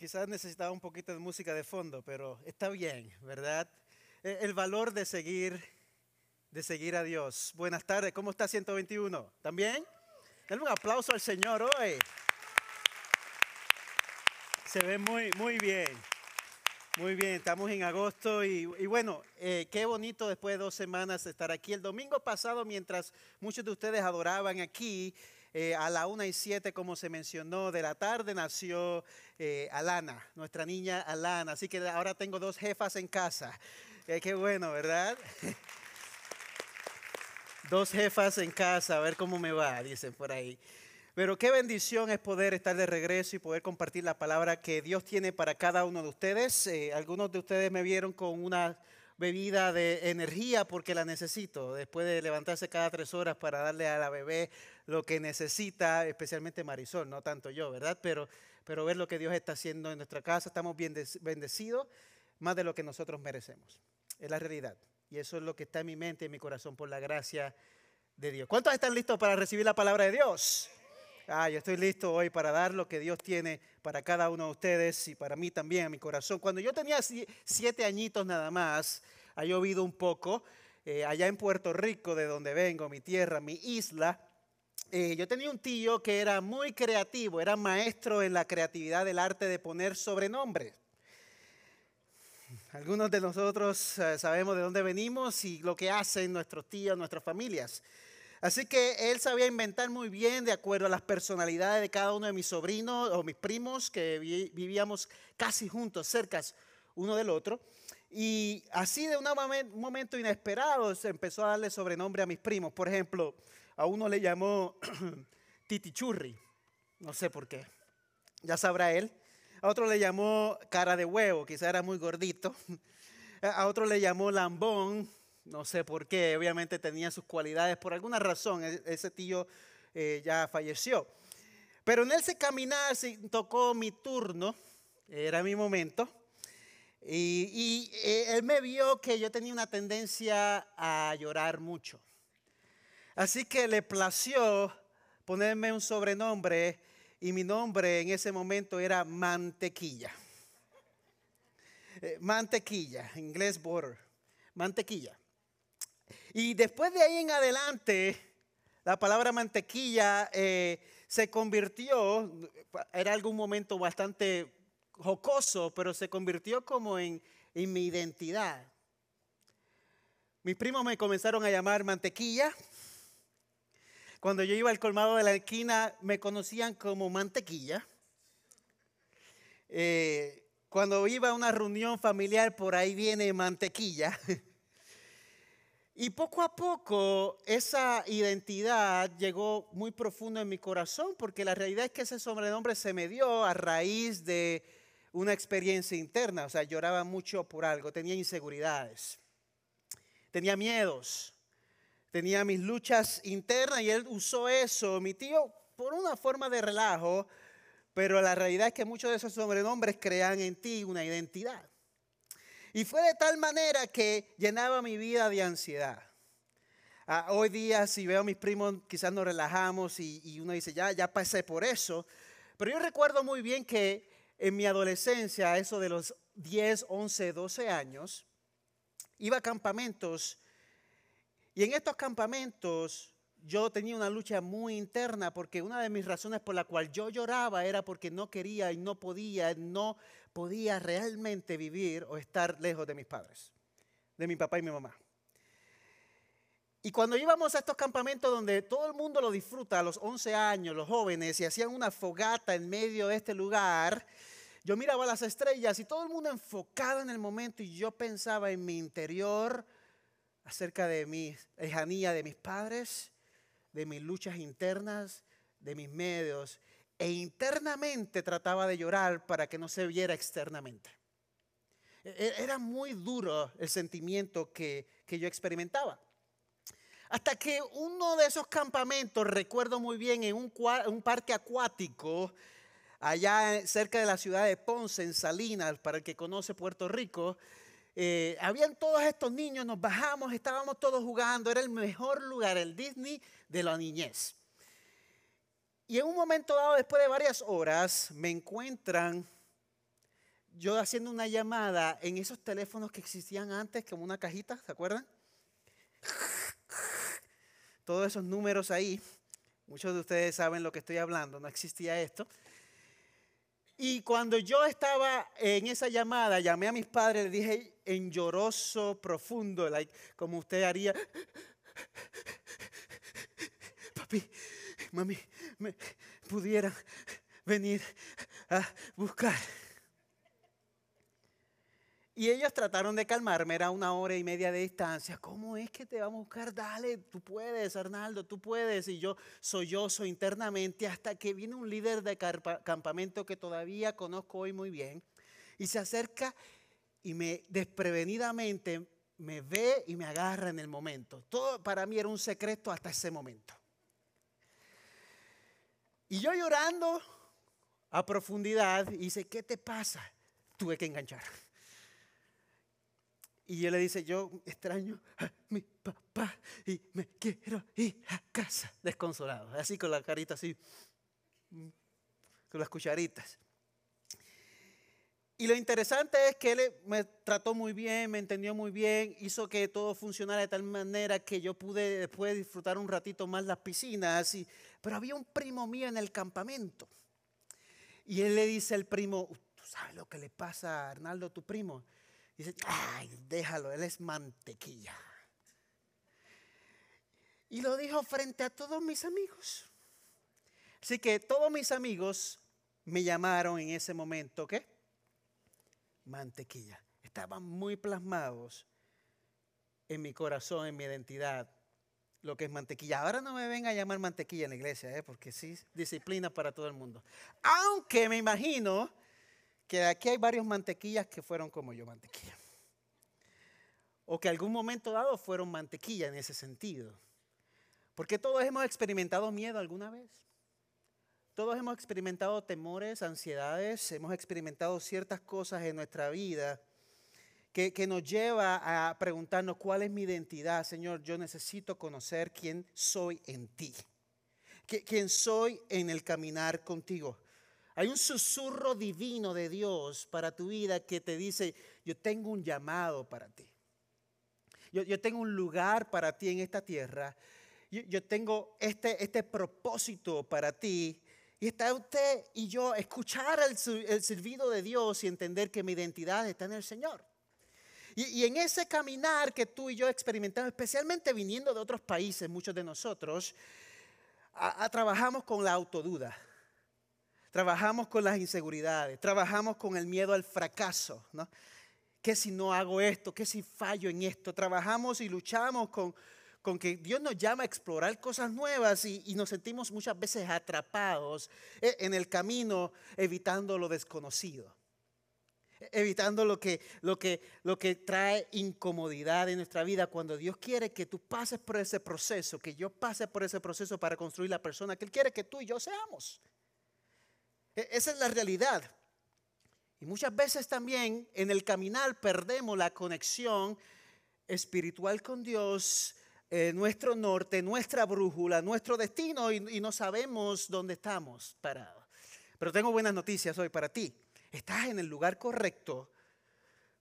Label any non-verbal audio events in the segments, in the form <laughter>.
quizás necesitaba un poquito de música de fondo, pero está bien, ¿verdad? E, el valor de seguir, de seguir a Dios. Buenas tardes, ¿cómo está 121? ¿También? Dale un aplauso al Señor hoy. Se ve muy, muy bien. Muy bien, estamos en agosto y, bueno, eh, qué bonito después de dos semanas estar aquí. El domingo pasado, mientras muchos de ustedes adoraban aquí, eh, a la una y siete, como se mencionó, de la tarde nació eh, Alana, nuestra niña Alana. Así que ahora tengo dos jefas en casa. Eh, qué bueno, ¿verdad? <laughs> dos jefas en casa, a ver cómo me va, dicen por ahí. Pero qué bendición es poder estar de regreso y poder compartir la palabra que Dios tiene para cada uno de ustedes. algunos de ustedes me vieron con una bebida de energía porque la necesito, después de levantarse cada tres horas para darle a la bebé lo que necesita, especialmente Marisol, no tanto yo, ¿verdad? Pero, pero ver lo que Dios está haciendo en nuestra casa, estamos bien bendecidos, más de lo que nosotros merecemos. Es la realidad. Y eso es lo que está en mi mente y en mi corazón por la gracia de Dios. ¿Cuántos están listos para recibir la palabra de Dios? Ah, yo estoy listo hoy para dar lo que Dios tiene para cada uno de ustedes y para mí también, a mi corazón. Cuando yo tenía siete añitos nada más, ha llovido un poco. Eh, allá en Puerto Rico, de donde vengo, mi tierra, mi isla, eh, yo tenía un tío que era muy creativo, era maestro en la creatividad del arte de poner sobrenombres. Algunos de nosotros eh, sabemos de dónde venimos y lo que hacen nuestros tíos, nuestras familias. Así que él sabía inventar muy bien de acuerdo a las personalidades de cada uno de mis sobrinos o mis primos que vivíamos casi juntos, cerca uno del otro. Y así de un momento inesperado se empezó a darle sobrenombre a mis primos. Por ejemplo, a uno le llamó <clears throat> Titichurri, no sé por qué, ya sabrá él. A otro le llamó cara de huevo, quizá era muy gordito. <laughs> A otro le llamó lambón, no sé por qué, obviamente tenía sus cualidades, por alguna razón e-, ese tío eh, ya falleció. Pero en ese caminar tocó mi turno, era mi momento, y, y eh, él me vio que yo tenía una tendencia a llorar mucho. Así que le plació ponerme un sobrenombre y mi nombre en ese momento era Mantequilla. Eh, mantequilla, en inglés butter, mantequilla. Y después de ahí en adelante, la palabra mantequilla eh, se convirtió, era algún momento bastante jocoso, pero se convirtió como en, en mi identidad. Mis primos me comenzaron a llamar mantequilla. Cuando yo iba al colmado de la esquina me conocían como mantequilla. Eh, cuando iba a una reunión familiar por ahí viene mantequilla. <laughs> Y poco a poco esa identidad llegó muy profundo en mi corazón porque la realidad es que ese sobrenombre se me dio a raíz de una experiencia interna, o sea, lloraba mucho por algo, tenía inseguridades, tenía miedos, tenía mis luchas internas y él usó eso, mi tío, por una forma de relajo, pero la realidad es que muchos de esos sobrenombres crean en ti una identidad. Y fue de tal manera que llenaba mi vida de ansiedad. Ah, hoy día, si veo a mis primos, quizás nos relajamos y, y uno dice, ya, ya pasé por eso. Pero yo recuerdo muy bien que en mi adolescencia, eso de los 10, 11, 12 años, iba a campamentos y en estos campamentos yo tenía una lucha muy interna porque una de mis razones por la cual yo lloraba era porque no quería y no podía, no podía realmente vivir o estar lejos de mis padres, de mi papá y mi mamá. Y cuando íbamos a estos campamentos donde todo el mundo lo disfruta, a los 11 años, los jóvenes, y hacían una fogata en medio de este lugar, yo miraba las estrellas y todo el mundo enfocado en el momento y yo pensaba en mi interior acerca de mi lejanía de mis padres, de mis luchas internas, de mis medios, e internamente trataba de llorar para que no se viera externamente. E-, e-, era muy duro el sentimiento que, que yo experimentaba. Hasta que uno de esos campamentos, recuerdo muy bien, en un, un parque acuático, allá cerca de la ciudad de Ponce, en Salinas, para el que conoce Puerto Rico, eh, habían todos estos niños, nos bajamos, estábamos todos jugando, era el mejor lugar, el Disney de la niñez. Y en un momento dado, después de varias horas, me encuentran yo haciendo una llamada en esos teléfonos que existían antes, como una cajita, ¿se acuerdan? Todos esos números ahí, muchos de ustedes saben lo que estoy hablando, no existía esto. Y cuando yo estaba en esa llamada, llamé a mis padres, le dije en lloroso, profundo, like, como usted haría, papi, mami, me pudieran venir a buscar. Y ellos trataron de calmarme, era una hora y media de distancia. ¿Cómo es que te vamos a buscar? Dale, tú puedes, Arnaldo, tú puedes. Y yo sollozo internamente hasta que viene un líder de campamento que todavía conozco hoy muy bien y se acerca y me desprevenidamente me ve y me agarra en el momento. Todo para mí era un secreto hasta ese momento. Y yo llorando a profundidad, dice, ¿qué te pasa? Tuve que enganchar. Y él le dice, yo extraño a mi papá y me quiero ir a casa. Desconsolado, así con la carita así, con las cucharitas. Y lo interesante es que él me trató muy bien, me entendió muy bien, hizo que todo funcionara de tal manera que yo pude después disfrutar un ratito más las piscinas. Y, pero había un primo mío en el campamento. Y él le dice al primo, ¿tú sabes lo que le pasa a Arnaldo, tu primo? Dice, ay, déjalo, él es mantequilla. Y lo dijo frente a todos mis amigos. Así que todos mis amigos me llamaron en ese momento, ¿qué? Mantequilla. Estaban muy plasmados en mi corazón, en mi identidad, lo que es mantequilla. Ahora no me venga a llamar mantequilla en la iglesia, ¿eh? porque sí, disciplina para todo el mundo. Aunque me imagino que aquí hay varios mantequillas que fueron como yo, mantequilla. O que algún momento dado fueron mantequilla en ese sentido. Porque todos hemos experimentado miedo alguna vez. Todos hemos experimentado temores, ansiedades, hemos experimentado ciertas cosas en nuestra vida que, que, nos lleva a preguntarnos cuál es mi identidad. Señor, yo necesito conocer quién soy en ti, quién soy en el caminar contigo. Hay un susurro divino de Dios para tu vida que te dice, yo tengo un llamado para ti. Yo, tengo un lugar para ti en esta tierra. Yo, tengo este, este propósito para ti. Y está usted y yo escuchar el, el servido de Dios y entender que mi identidad está en el Señor. Y, en ese caminar que tú y yo experimentamos, especialmente viniendo de otros países, muchos de nosotros, trabajamos con la autoduda. Trabajamos con las inseguridades, trabajamos con el miedo al fracaso, ¿no? ¿Qué si no hago esto? ¿Qué si fallo en esto? Trabajamos y luchamos con, con que Dios nos llama a explorar cosas nuevas y, y, nos sentimos muchas veces atrapados eh, en el camino evitando lo desconocido, evitando lo que, lo que, lo que trae incomodidad en nuestra vida cuando Dios quiere que tú pases por ese proceso, que yo pase por ese proceso para construir la persona que Él quiere que tú y yo seamos. E, esa es la realidad. Y muchas veces también en el caminar perdemos la conexión espiritual con Dios, eh, nuestro norte, nuestra brújula, nuestro destino y, y no sabemos dónde estamos parados. Pero tengo buenas noticias hoy para ti. Estás en el lugar correcto,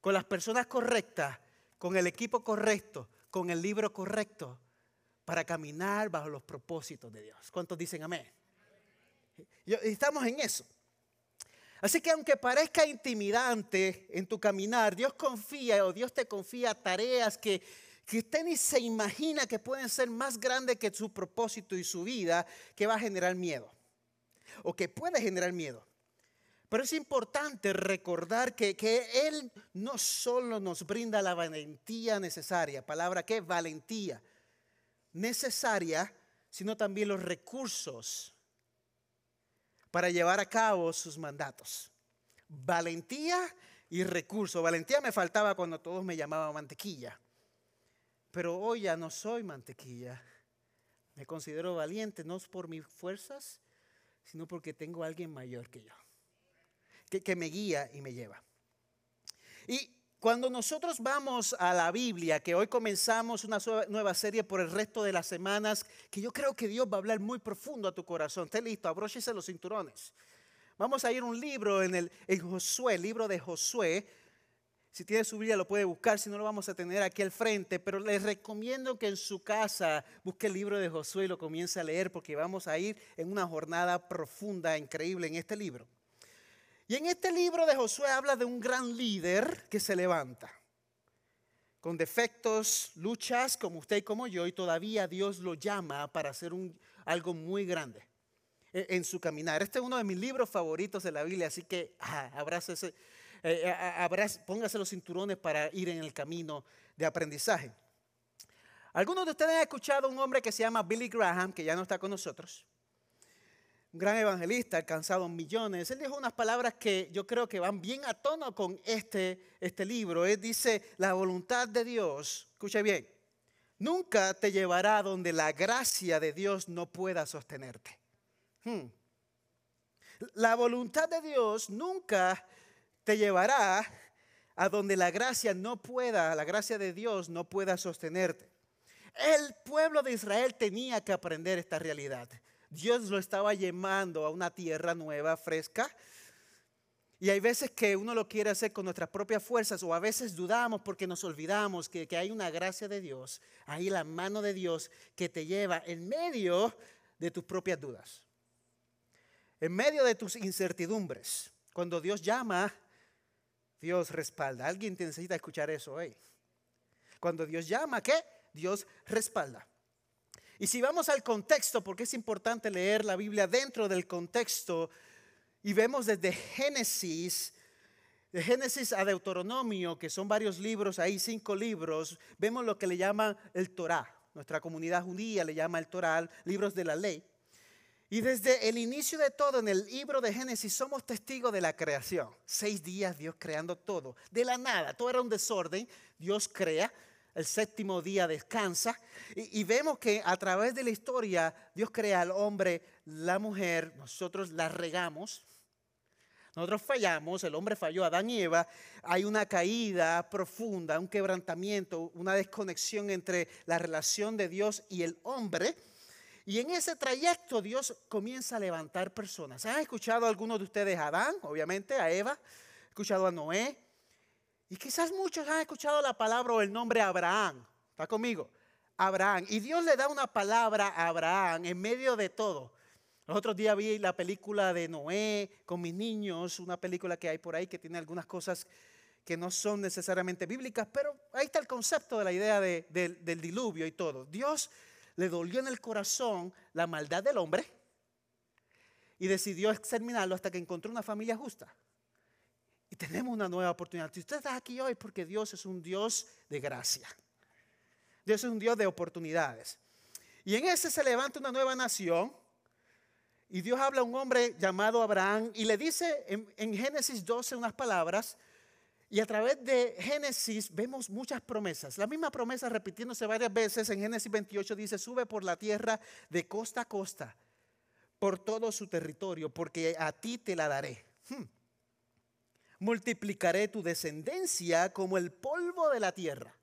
con las personas correctas, con el equipo correcto, con el libro correcto, para caminar bajo los propósitos de Dios. ¿Cuántos dicen amén? Estamos en eso. Así que aunque parezca intimidante en tu caminar, Dios confía o Dios te confía tareas que, que usted ni se imagina que pueden ser más grandes que su propósito y su vida, que va a generar miedo. O que puede generar miedo. Pero es importante recordar que, que Él no solo nos brinda la valentía necesaria, palabra que valentía necesaria, sino también los recursos para llevar a cabo sus mandatos. Valentía y recurso. Valentía me faltaba cuando todos me llamaban mantequilla. Pero hoy ya no soy mantequilla. Me considero valiente no por mis fuerzas, sino porque tengo a alguien mayor que yo, que, que me guía y me lleva. Y cuando nosotros vamos a la Biblia, que hoy comenzamos una nueva serie por el resto de las semanas, que yo creo que Dios va a hablar muy profundo a tu corazón. Esté listo, abróchese los cinturones. Vamos a ir a un libro en, el, en Josué, el libro de Josué. Si tiene su Biblia lo puede buscar, si no lo vamos a tener aquí al frente, pero les recomiendo que en su casa busque el libro de Josué y lo comience a leer porque vamos a ir en una jornada profunda, increíble en este libro. Y en este libro de Josué habla de un gran líder que se levanta, con defectos, luchas como usted y como yo, y todavía Dios lo llama para hacer algo muy grande en su caminar. Este es uno de mis libros favoritos de la Biblia, así que ah, eh, eh, póngase los cinturones para ir en el camino de aprendizaje. Algunos de ustedes han escuchado a un hombre que se llama Billy Graham, que ya no está con nosotros un gran evangelista, alcanzado millones. Él dijo unas palabras que yo creo que van bien a tono con este, este libro. Él dice, la voluntad de Dios, escucha bien, nunca te llevará donde la gracia de Dios no pueda sostenerte. Hmm. La voluntad de Dios nunca te llevará a donde la gracia no pueda, la gracia de Dios no pueda sostenerte. El pueblo de Israel tenía que aprender esta realidad. Dios lo estaba llamando a una tierra nueva, fresca. Y hay veces que uno lo quiere hacer con nuestras propias fuerzas o a veces dudamos porque nos olvidamos que, hay una gracia de Dios, ahí la mano de Dios que te lleva en medio de tus propias dudas, en medio de tus incertidumbres. Cuando Dios llama, Dios respalda. Alguien te necesita escuchar eso hoy. Cuando Dios llama, ¿qué? Dios respalda. Y si vamos al contexto, porque es importante leer la Biblia dentro del contexto, y vemos desde Génesis, de Génesis a Deuteronomio, que son varios libros, ahí cinco libros, vemos lo que le llama el Torah. Nuestra comunidad judía le llama el Torah, libros de la ley. Y desde el inicio de todo, en el libro de Génesis, somos testigos de la creación. Seis días Dios creando todo, de la nada, todo era un desorden, Dios crea el séptimo día descansa. Y, vemos que a través de la historia Dios crea al hombre, la mujer, nosotros la regamos. Nosotros fallamos, el hombre falló, Adán y Eva, hay una caída profunda, un quebrantamiento, una desconexión entre la relación de Dios y el hombre. Y en ese trayecto Dios comienza a levantar personas. ¿Han escuchado algunos de ustedes a Adán, obviamente, a Eva? escuchado a Noé? Y quizás muchos han escuchado la palabra o el nombre Abraham. ¿Está conmigo? Abraham. Y Dios le da una palabra a Abraham en medio de todo. Los otros días vi la película de Noé con mis niños, una película que hay por ahí que tiene algunas cosas que no son necesariamente bíblicas, pero ahí está el concepto de la idea del diluvio y todo. Dios le dolió en el corazón la maldad del hombre y decidió exterminarlo hasta que encontró una familia justa. Tenemos una nueva oportunidad. Si usted está aquí hoy porque Dios es un Dios de gracia. Dios es un Dios de oportunidades. Y en ese se levanta una nueva nación. Y Dios habla a un hombre llamado Abraham y le dice en, en Génesis 12 unas palabras. Y a través de Génesis vemos muchas promesas. La misma promesa repitiéndose varias veces en Génesis 28 dice, sube por la tierra de costa a costa, por todo su territorio, porque a ti te la daré. Hmm multiplicaré tu descendencia como el polvo de la tierra,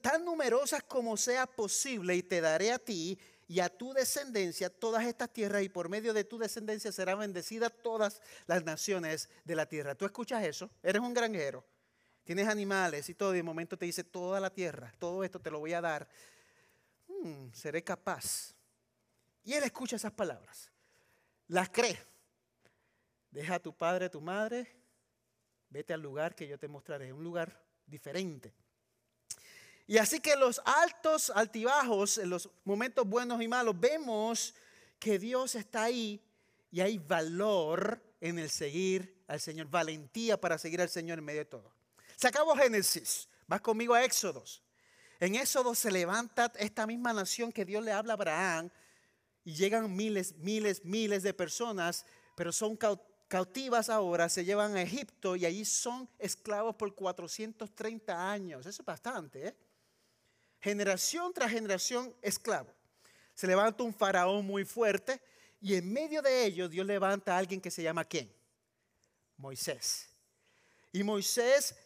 tan numerosas como sea posible, y te daré a ti y a tu descendencia todas estas tierras, y por medio de tu descendencia serán bendecidas todas las naciones de la tierra. ¿Tú escuchas eso? Eres un granjero, tienes animales y todo, y de momento te dice toda la tierra, todo esto te lo voy a dar. Hmm, seré capaz. Y él escucha esas palabras, las cree Deja a tu padre, a tu madre, vete al lugar que yo te mostraré, un lugar diferente. Y así que los altos, altibajos, en los momentos buenos y malos, vemos que Dios está ahí y hay valor en el seguir al Señor, valentía para seguir al Señor en medio de todo. Acabó Génesis, vas conmigo a Éxodos. En Éxodo se levanta esta misma nación que Dios le habla a Abraham y llegan miles, miles, miles de personas, pero son cautivas ahora se llevan a Egipto y allí son esclavos por 430 años. Eso es bastante, ¿eh? Generación tras generación esclavo. Se levanta un faraón muy fuerte y en medio de ellos Dios levanta a alguien que se llama ¿quién? Moisés. Y Moisés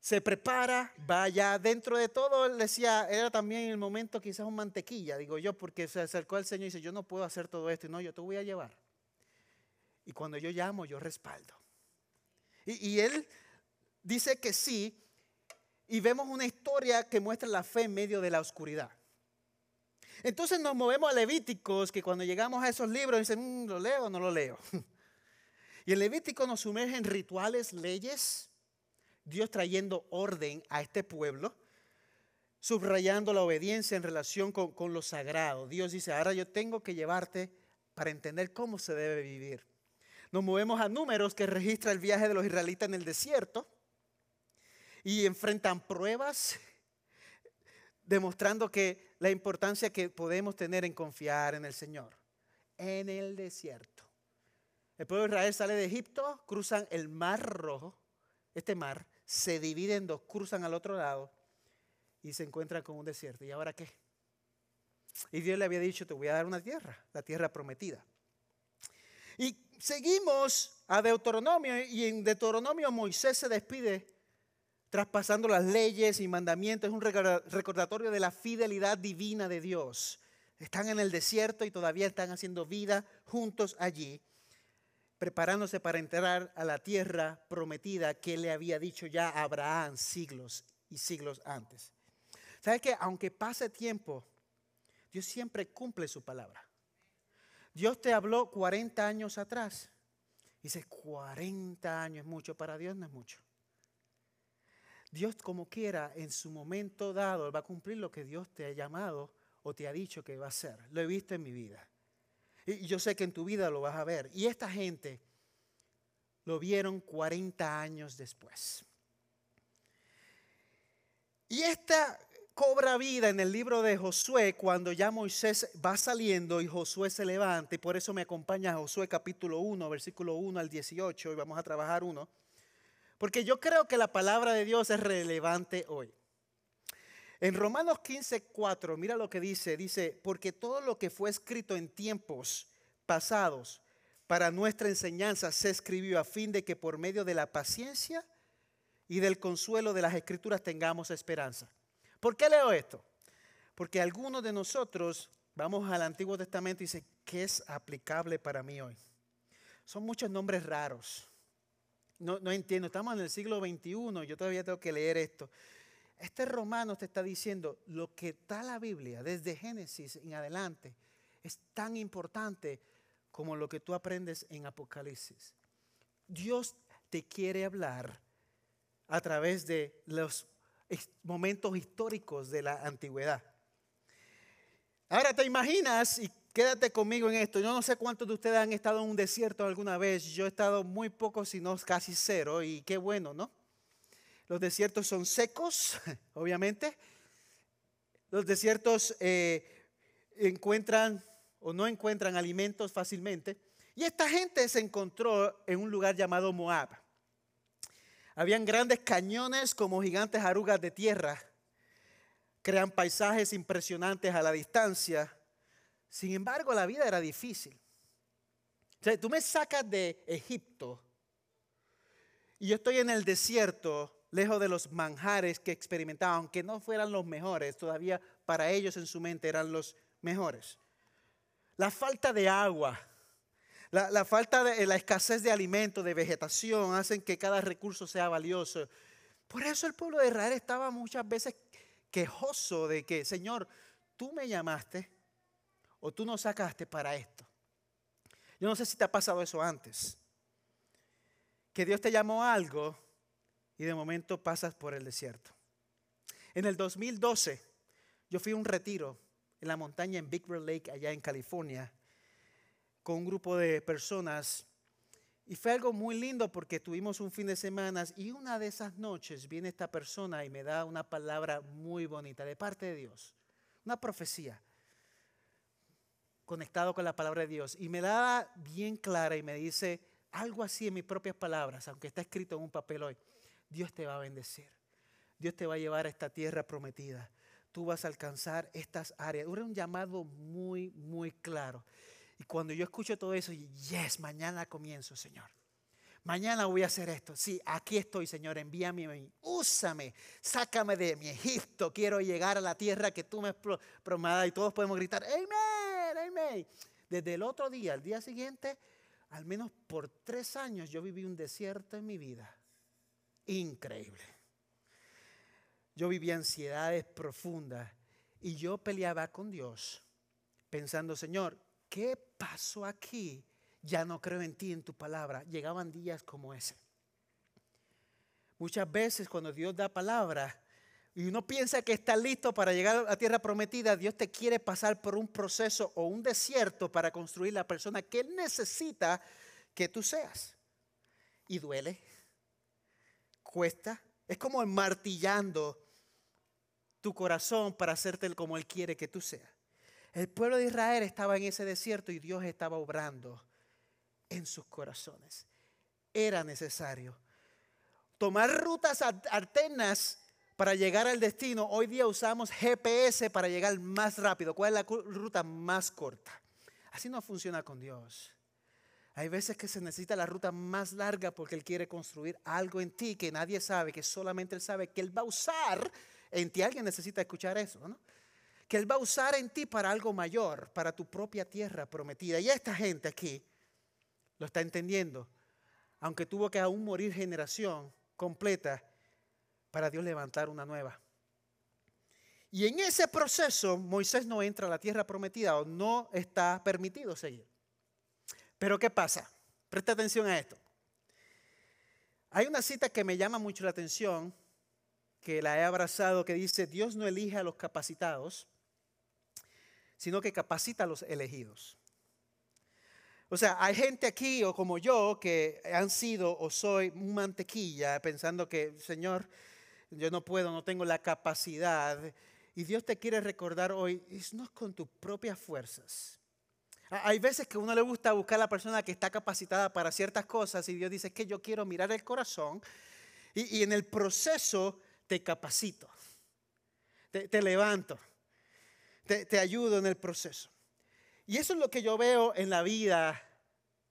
se prepara, vaya dentro de todo, él decía, era también el momento quizás un mantequilla, digo yo, porque se acercó al Señor y dice, yo no puedo hacer todo esto, y no, yo te voy a llevar. Y cuando yo llamo, yo respaldo. Y, él dice que sí. Y vemos una historia que muestra la fe en medio de la oscuridad. Entonces nos movemos a Levíticos, que cuando llegamos a esos libros dicen, mm, ¿lo leo o no lo leo? <laughs> Y el Levítico nos sumerge en rituales, leyes, Dios trayendo orden a este pueblo, subrayando la obediencia en relación con lo sagrado. Dios dice, ahora yo tengo que llevarte para entender cómo se debe vivir. Nos movemos a números que registra el viaje de los israelitas en el desierto y enfrentan pruebas, demostrando que la importancia que podemos tener en confiar en el Señor. En el desierto. El pueblo de Israel sale de Egipto, cruzan el mar rojo, este mar, se divide en dos, cruzan al otro lado y se encuentran con un desierto. ¿Y ahora qué? Y Dios le había dicho, te voy a dar una tierra, la tierra prometida. Y seguimos a Deuteronomio y en Deuteronomio Moisés se despide traspasando las leyes y mandamientos. Es un recordatorio de la fidelidad divina de Dios. Están en el desierto y todavía están haciendo vida juntos allí, preparándose para entrar a la tierra prometida que le había dicho ya Abraham siglos y siglos antes. ¿Sabes que aunque pase tiempo, Dios siempre cumple su palabra? Dios te habló 40 años atrás. Dice, 40 años es mucho, para Dios no es mucho. Dios como quiera, en su momento dado, va a cumplir lo que Dios te ha llamado o te ha dicho que va a hacer. Lo he visto en mi vida. Y yo sé que en tu vida lo vas a ver. Y esta gente lo vieron 40 años después. Y esta cobra vida en el libro de Josué cuando ya Moisés va saliendo y Josué se levanta. Y por eso me acompaña Josué capítulo 1, versículo 1 al 18. Y vamos a trabajar uno. Porque yo creo que la palabra de Dios es relevante hoy. En Romanos 15, 4, mira lo que dice. Dice, porque todo lo que fue escrito en tiempos pasados para nuestra enseñanza se escribió a fin de que por medio de la paciencia y del consuelo de las escrituras tengamos esperanza. ¿Por qué leo esto? Porque algunos de nosotros vamos al Antiguo Testamento y dice, ¿qué es aplicable para mí hoy? Son muchos nombres raros no, entiendo, estamos en el siglo XXI, yo todavía tengo que leer esto. Este romano te está diciendo lo que está la Biblia desde Génesis en adelante es tan importante como lo que tú aprendes en Apocalipsis. Dios te quiere hablar a través de los momentos históricos de la antigüedad. Ahora te imaginas, y quédate conmigo en esto. Yo no sé cuántos de ustedes han estado en un desierto alguna vez. Yo he estado muy poco, si no casi cero. Y qué bueno, ¿no? Los desiertos son secos, <laughs> obviamente. Los desiertos eh, encuentran o no encuentran alimentos fácilmente. Y esta gente se encontró en un lugar llamado Moab. Habían grandes cañones como gigantes arugas de tierra. Crean paisajes impresionantes a la distancia sin embargo, la vida era difícil. O sea, tú me sacas de Egipto y yo estoy en el desierto, lejos de los manjares que experimentaba, aunque no fueran los mejores, todavía para ellos en su mente eran los mejores. La falta de agua, la, falta de la escasez de alimento, de vegetación, hacen que cada recurso sea valioso. Por eso el pueblo de Israel estaba muchas veces quejoso de que, Señor, tú me llamaste, o tú no sacaste para esto. Yo no sé si te ha pasado eso antes. Que Dios te llamó a algo y de momento pasas por el desierto. En el 2012 yo fui a un retiro en la montaña en Big Bear Lake, allá en California, con un grupo de personas. Y fue algo muy lindo porque tuvimos un fin de semana y una de esas noches viene esta persona y me da una palabra muy bonita de parte de Dios, una profecía conectado con la palabra de Dios y me da bien clara y me dice algo así en mis propias palabras, aunque está escrito en un papel hoy. Dios te va a bendecir. Dios te va a llevar a esta tierra prometida. Tú vas a alcanzar estas áreas. Era un llamado muy, muy claro. Y cuando yo escucho todo eso, yes, mañana comienzo, Señor. Mañana voy a hacer esto. Sí, aquí estoy, Señor. Envíame. Úsame. Sácame de mi Egipto. Quiero llegar a la tierra que tú me has prometido. Y todos podemos gritar, Amén. Desde el otro día, el día siguiente, al menos por tres años yo viví un desierto en mi vida. Increíble. Yo vivía ansiedades profundas y yo peleaba con Dios pensando, Señor, ¿qué pasó aquí? Ya no creo en ti, en tu palabra. Llegaban días como ese. Muchas veces cuando Dios da palabra y uno piensa que está listo para llegar a la tierra prometida, Dios te quiere pasar por un proceso o un desierto para construir la persona que Él necesita que tú seas. Y duele, cuesta, es como martillando tu corazón para hacerte como Él quiere que tú seas. El pueblo de Israel estaba en ese desierto y Dios estaba obrando en sus corazones. Era necesario tomar rutas alternas para llegar al destino. Hoy día usamos GPS para llegar más rápido. ¿Cuál es la ruta más corta? Así no funciona con Dios. Hay veces que se necesita la ruta más larga porque Él quiere construir algo en ti que nadie sabe, que solamente Él sabe que Él va a usar en ti. Alguien necesita escuchar eso, ¿no? Que Él va a usar en ti para algo mayor, para tu propia tierra prometida. Y esta gente aquí lo está entendiendo. Aunque tuvo que aún morir generación completa para Dios levantar una nueva. Y en ese proceso Moisés no entra a la tierra prometida o no está permitido seguir. Pero ¿qué pasa? Presta atención a esto. Hay una cita que me llama mucho la atención, que la he abrazado, que dice, Dios no elige a los capacitados, sino que capacita a los elegidos. O sea, hay gente aquí o como yo que han sido o soy mantequilla pensando que, Señor, yo no puedo, no tengo la capacidad. Y Dios te quiere recordar hoy, no es con tus propias fuerzas. Hay veces que a uno le gusta buscar a la persona que está capacitada para ciertas cosas y Dios dice que yo quiero mirar el corazón y, en el proceso te capacito, te, levanto, te, ayudo en el proceso. Y eso es lo que yo veo en la vida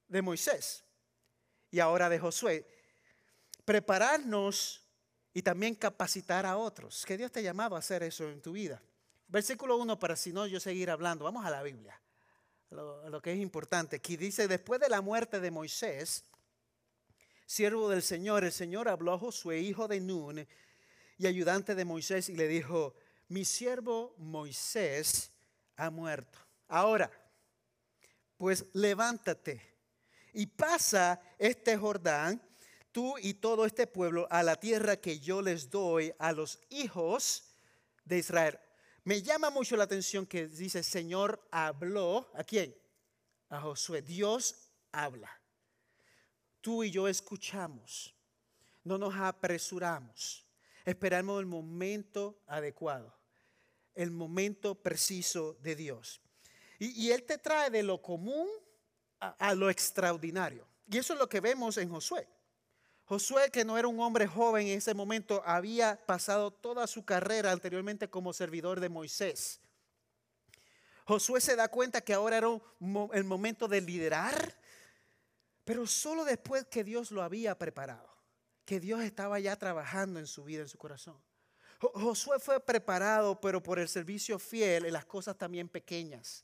de Moisés y ahora de Josué. Prepararnos y también capacitar a otros. Que Dios te ha llamado a hacer eso en tu vida. Versículo 1 para si no yo seguir hablando. Vamos a la Biblia. Lo, lo que es importante. Aquí dice, después de la muerte de Moisés, siervo del Señor, el Señor habló a Josué, hijo de Nun, y ayudante de Moisés, y le dijo, mi siervo Moisés ha muerto. Ahora, pues levántate y pasa este Jordán, tú y todo este pueblo, a la tierra que yo les doy a los hijos de Israel. Me llama mucho la atención que dice, Señor habló, ¿a quién? A Josué. Dios habla. Tú y yo escuchamos, no nos apresuramos, esperamos el momento adecuado, el momento preciso de Dios. Y, Él te trae de lo común a, lo extraordinario. Y eso es lo que vemos en Josué. Josué, que no era un hombre joven en ese momento, había pasado toda su carrera anteriormente como servidor de Moisés. Josué se da cuenta que ahora era el momento de liderar, pero solo después que Dios lo había preparado, que Dios estaba ya trabajando en su vida, en su corazón. Josué fue preparado, pero por el servicio fiel en las cosas también pequeñas.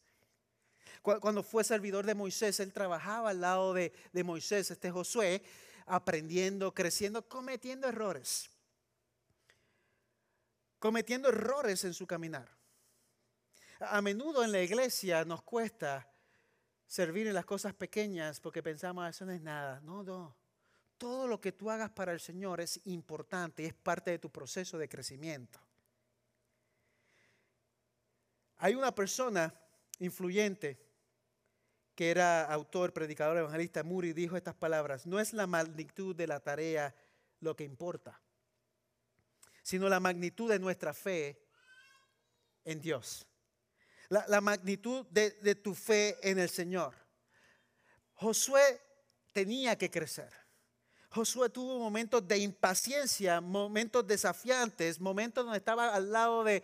Cuando fue servidor de Moisés, él trabajaba al lado de, Moisés, este Josué, aprendiendo, creciendo, cometiendo errores. Cometiendo errores en su caminar. A menudo en la iglesia nos cuesta servir en las cosas pequeñas porque pensamos, ah, eso no es nada. No, no. Todo lo que tú hagas para el Señor es importante es parte de tu proceso de crecimiento. Hay una persona influyente que era autor, predicador, evangelista, Muri, dijo estas palabras, no es la magnitud de la tarea lo que importa, sino la magnitud de nuestra fe en Dios, la, magnitud de tu fe en el Señor. Josué tenía que crecer. Josué tuvo momentos de impaciencia, momentos desafiantes, momentos donde estaba al lado de,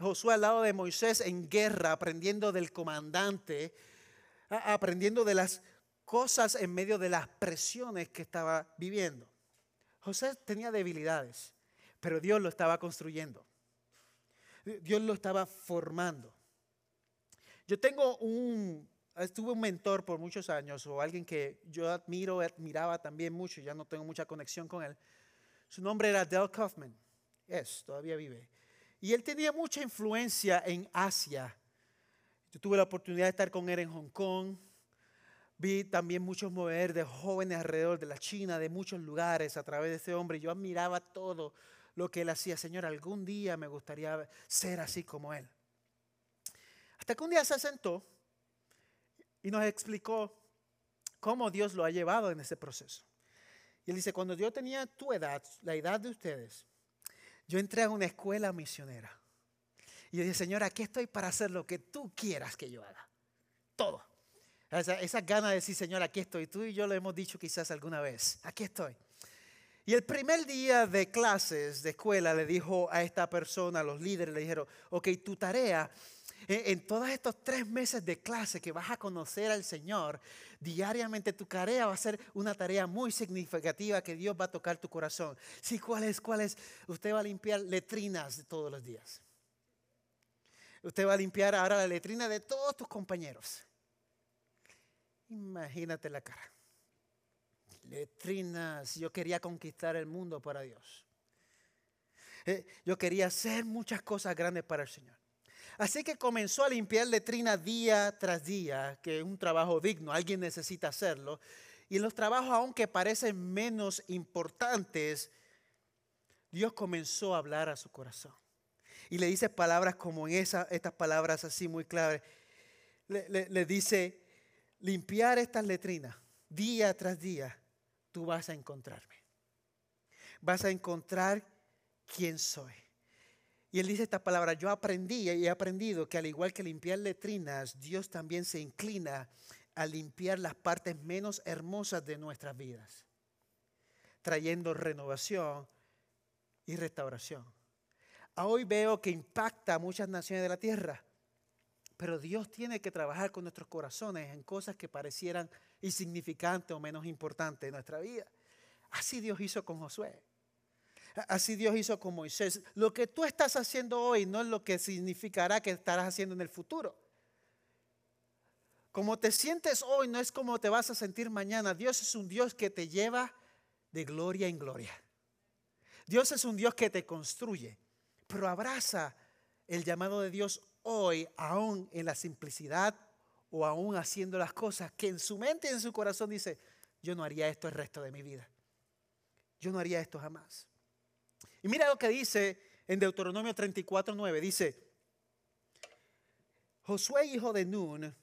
Josué, al lado de Moisés en guerra, aprendiendo del comandante, aprendiendo de las cosas en medio de las presiones que estaba viviendo. José tenía debilidades, pero Dios lo estaba construyendo. Dios lo estaba formando. Yo tengo un estuve un mentor por muchos años o alguien que yo admiro, admiraba también mucho, ya no tengo mucha conexión con él. Su nombre era Del Kaufman. Es, todavía vive. Y él tenía mucha influencia en Asia. Yo tuve la oportunidad de estar con él en Hong Kong. Vi también muchos mover de jóvenes alrededor de la China, de muchos lugares a través de ese hombre. Yo admiraba todo lo que él hacía. Señor, algún día me gustaría ser así como él. Hasta que un día se sentó y nos explicó cómo Dios lo ha llevado en ese proceso. Y él dice, cuando yo tenía tu edad, la edad de ustedes, yo entré a una escuela misionera. Y yo dije, Señor, aquí estoy para hacer lo que tú quieras que yo haga. Todo. Esa, esa gana de decir, Señor, aquí estoy. Tú y yo lo hemos dicho quizás alguna vez. Aquí estoy. Y el primer día de clases, de escuela, le dijo a esta persona, a los líderes, le dijeron, ok, tu tarea en, todos estos tres meses de clase que vas a conocer al Señor, diariamente tu tarea va a ser una tarea muy significativa que Dios va a tocar tu corazón. Sí, ¿cuál es? ¿Cuál es? Usted va a limpiar letrinas todos los días. Usted va a limpiar ahora la letrina de todos tus compañeros. Imagínate la cara letrinas. Yo quería conquistar el mundo para Dios. Eh, yo quería hacer muchas cosas grandes para el Señor. Así que comenzó a limpiar letrinas día tras día, que es un trabajo digno, alguien necesita hacerlo. Y en los trabajos, aunque parecen menos importantes, Dios comenzó a hablar a su corazón. Y le dice palabras como en estas palabras así muy claras. le dice, limpiar estas letrinas día tras día tú vas a encontrarme. Vas a encontrar quién soy. Y él dice esta palabra, yo aprendí y he aprendido que al igual que limpiar letrinas, Dios también se inclina a limpiar las partes menos hermosas de nuestras vidas, trayendo renovación y restauración. Hoy veo que impacta a muchas naciones de la tierra, pero Dios tiene que trabajar con nuestros corazones en cosas que parecieran insignificante o menos importante en nuestra vida. Así Dios hizo con Josué. Así Dios hizo con Moisés. Lo que tú estás haciendo hoy no es lo que significará que estarás haciendo en el futuro. Como te sientes hoy no es como te vas a sentir mañana. Dios es un Dios que te lleva de gloria en gloria. Dios es un Dios que te construye, pero abraza el llamado de Dios hoy, aún en la simplicidad o aún haciendo las cosas que en su mente y en su corazón dice, yo no haría esto el resto de mi vida. Yo no haría esto jamás. Y mira lo que dice en Deuteronomio 34, 9. Dice, Josué, hijo de Nun,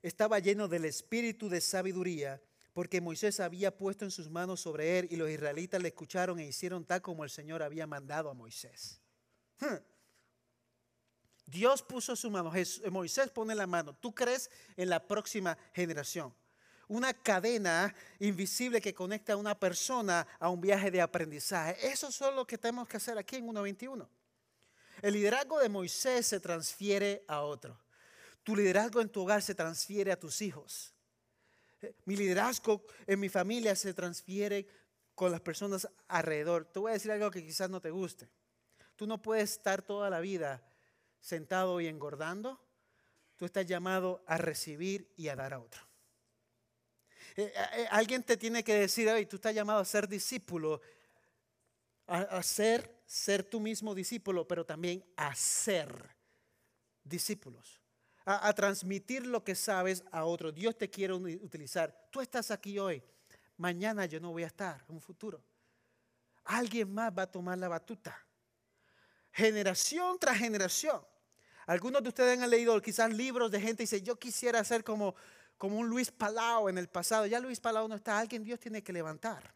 estaba lleno del espíritu de sabiduría, porque Moisés había puesto en sus manos sobre él y los israelitas le escucharon e hicieron tal como el Señor había mandado a Moisés. Hmm. Dios puso su mano, Moisés pone la mano. Tú crees en la próxima generación. Una cadena invisible que conecta a una persona a un viaje de aprendizaje. Eso es lo que tenemos que hacer aquí en 1.21. El liderazgo de Moisés se transfiere a otro. Tu liderazgo en tu hogar se transfiere a tus hijos. Mi liderazgo en mi familia se transfiere con las personas alrededor. Te voy a decir algo que quizás no te guste. Tú no puedes estar toda la vida sentado y engordando, tú estás llamado a recibir y a dar a otro. Eh, eh, alguien te tiene que decir, hoy tú estás llamado a ser discípulo, a, ser, ser tú mismo discípulo, pero también a ser discípulos, a, a transmitir lo que sabes a otro. Dios te quiere utilizar. Tú estás aquí hoy, mañana yo no voy a estar, en un futuro. Alguien más va a tomar la batuta generación tras generación. Algunos de ustedes han leído quizás libros de gente y dice, yo quisiera ser como, como un Luis Palau en el pasado. Ya Luis Palau no está, alguien Dios tiene que levantar.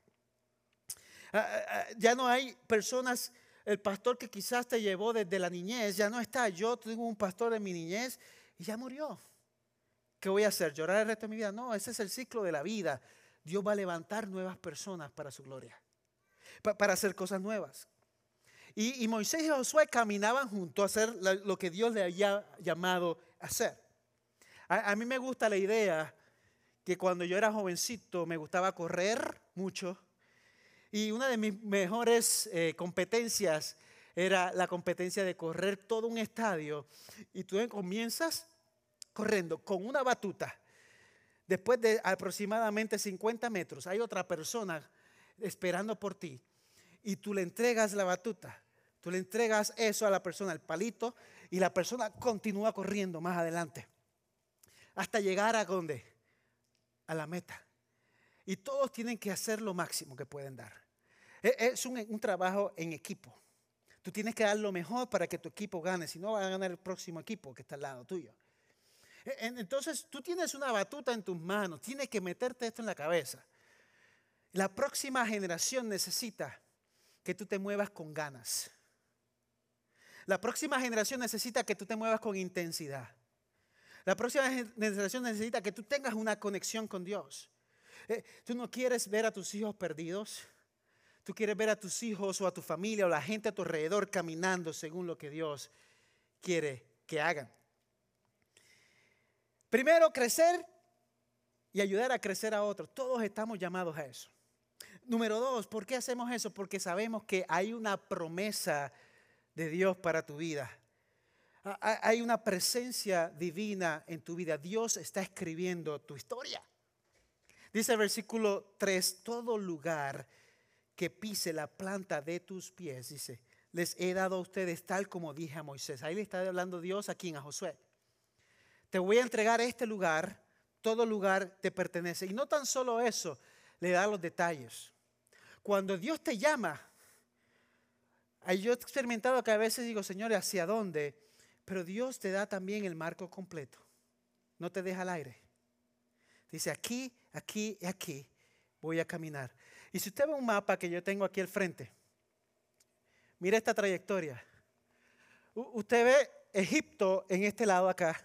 Ah, ah, ah, ya no hay personas, el pastor que quizás te llevó desde la niñez, ya no está. Yo tengo un pastor de mi niñez y ya murió. ¿Qué voy a hacer? ¿Llorar el resto de mi vida? No, ese es el ciclo de la vida. Dios va a levantar nuevas personas para su gloria, para hacer cosas nuevas. Y, Moisés y Josué caminaban juntos a hacer lo que Dios le había llamado a hacer. A, mí me gusta la idea que cuando yo era jovencito me gustaba correr mucho. Y una de mis mejores eh, competencias era la competencia de correr todo un estadio. Y tú comienzas corriendo con una batuta. Después de aproximadamente 50 metros, hay otra persona esperando por ti. Y tú le entregas la batuta. Tú le entregas eso a la persona, el palito, y la persona continúa corriendo más adelante. Hasta llegar a donde? A la meta. Y todos tienen que hacer lo máximo que pueden dar. E, es un, un trabajo en equipo. Tú tienes que dar lo mejor para que tu equipo gane, si no va a ganar el próximo equipo que está al lado tuyo. E, entonces tú tienes una batuta en tus manos, tienes que meterte esto en la cabeza. La próxima generación necesita que tú te muevas con ganas. La próxima generación necesita que tú te muevas con intensidad. La próxima generación necesita que tú tengas una conexión con Dios. Eh, tú no quieres ver a tus hijos perdidos. Tú quieres ver a tus hijos o a tu familia o la gente a tu alrededor caminando según lo que Dios quiere que hagan. Primero, crecer y ayudar a crecer a otros. Todos estamos llamados a eso. Número dos, ¿por qué hacemos eso? Porque sabemos que hay una promesa de Dios para tu vida. Hay una presencia divina en tu vida. Dios está escribiendo tu historia. Dice el versículo 3, todo lugar que pise la planta de tus pies, dice, les he dado a ustedes tal como dije a Moisés. Ahí le está hablando Dios aquí a Josué. Te voy a entregar este lugar, todo lugar te pertenece. Y no tan solo eso, le da los detalles. Cuando Dios te llama, yo he experimentado que a veces digo, Señor, ¿hacia dónde? Pero Dios te da también el marco completo. No te deja al aire. Dice, aquí, aquí y aquí voy a caminar. Y si usted ve un mapa que yo tengo aquí al frente, mire esta trayectoria. usted ve Egipto en este lado acá.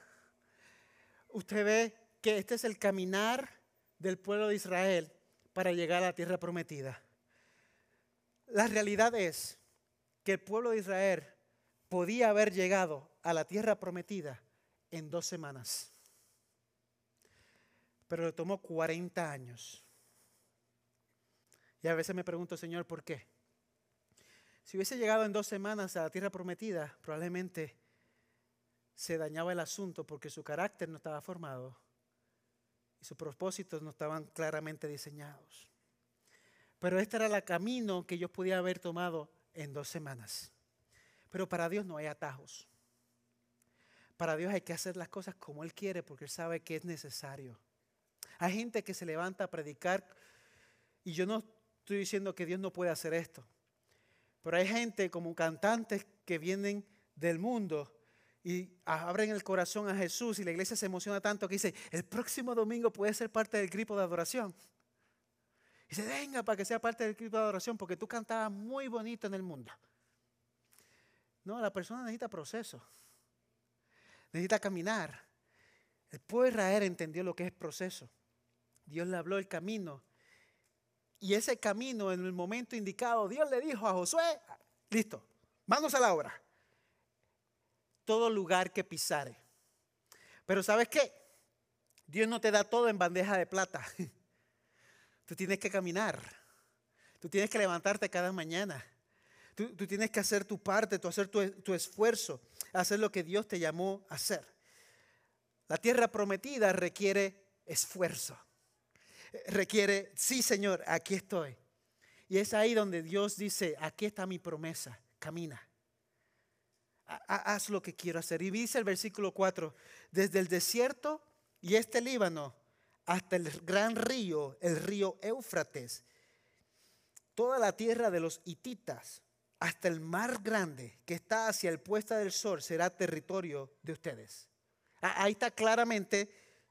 Usted ve que este es el caminar del pueblo de Israel para llegar a la tierra prometida. La realidad es que el pueblo de Israel podía haber llegado a la tierra prometida en dos semanas. Pero le tomó 40 años. Y a veces me pregunto, Señor, ¿por qué? Si hubiese llegado en dos semanas a la tierra prometida, probablemente se dañaba el asunto porque su carácter no estaba formado y sus propósitos no estaban claramente diseñados. Pero este era el camino que yo podía haber tomado en dos semanas. Pero para Dios no hay atajos. Para Dios hay que hacer las cosas como Él quiere porque Él sabe que es necesario. Hay gente que se levanta a predicar y yo no estoy diciendo que Dios no puede hacer esto. Pero hay gente como cantantes que vienen del mundo y abren el corazón a Jesús y la iglesia se emociona tanto que dice, el próximo domingo puede ser parte del grupo de adoración. Y dice, venga para que sea parte del grupo de adoración porque tú cantabas muy bonito en el mundo. No, la persona necesita proceso. Necesita caminar. El pueblo de Israel entendió lo que es proceso. Dios le habló el camino y ese camino, en el momento indicado, Dios le dijo a Josué, listo, manos a la obra. Todo lugar que pisare. Pero ¿sabes qué? Dios no te da todo en bandeja de plata. <laughs> Tú tienes que caminar. Tú tienes que levantarte cada mañana. Tú, tienes que hacer tu parte, tú hacer tu, tu esfuerzo, hacer lo que Dios te llamó a hacer. La tierra prometida requiere esfuerzo requiere, sí Señor, aquí estoy. Y es ahí donde Dios dice, aquí está mi promesa, camina. Haz lo que quiero hacer. Y dice el versículo 4, desde el desierto y este Líbano hasta el gran río, el río Éufrates, toda la tierra de los hititas, hasta el mar grande que está hacia el puesta del sol, será territorio de ustedes. Ahí está claramente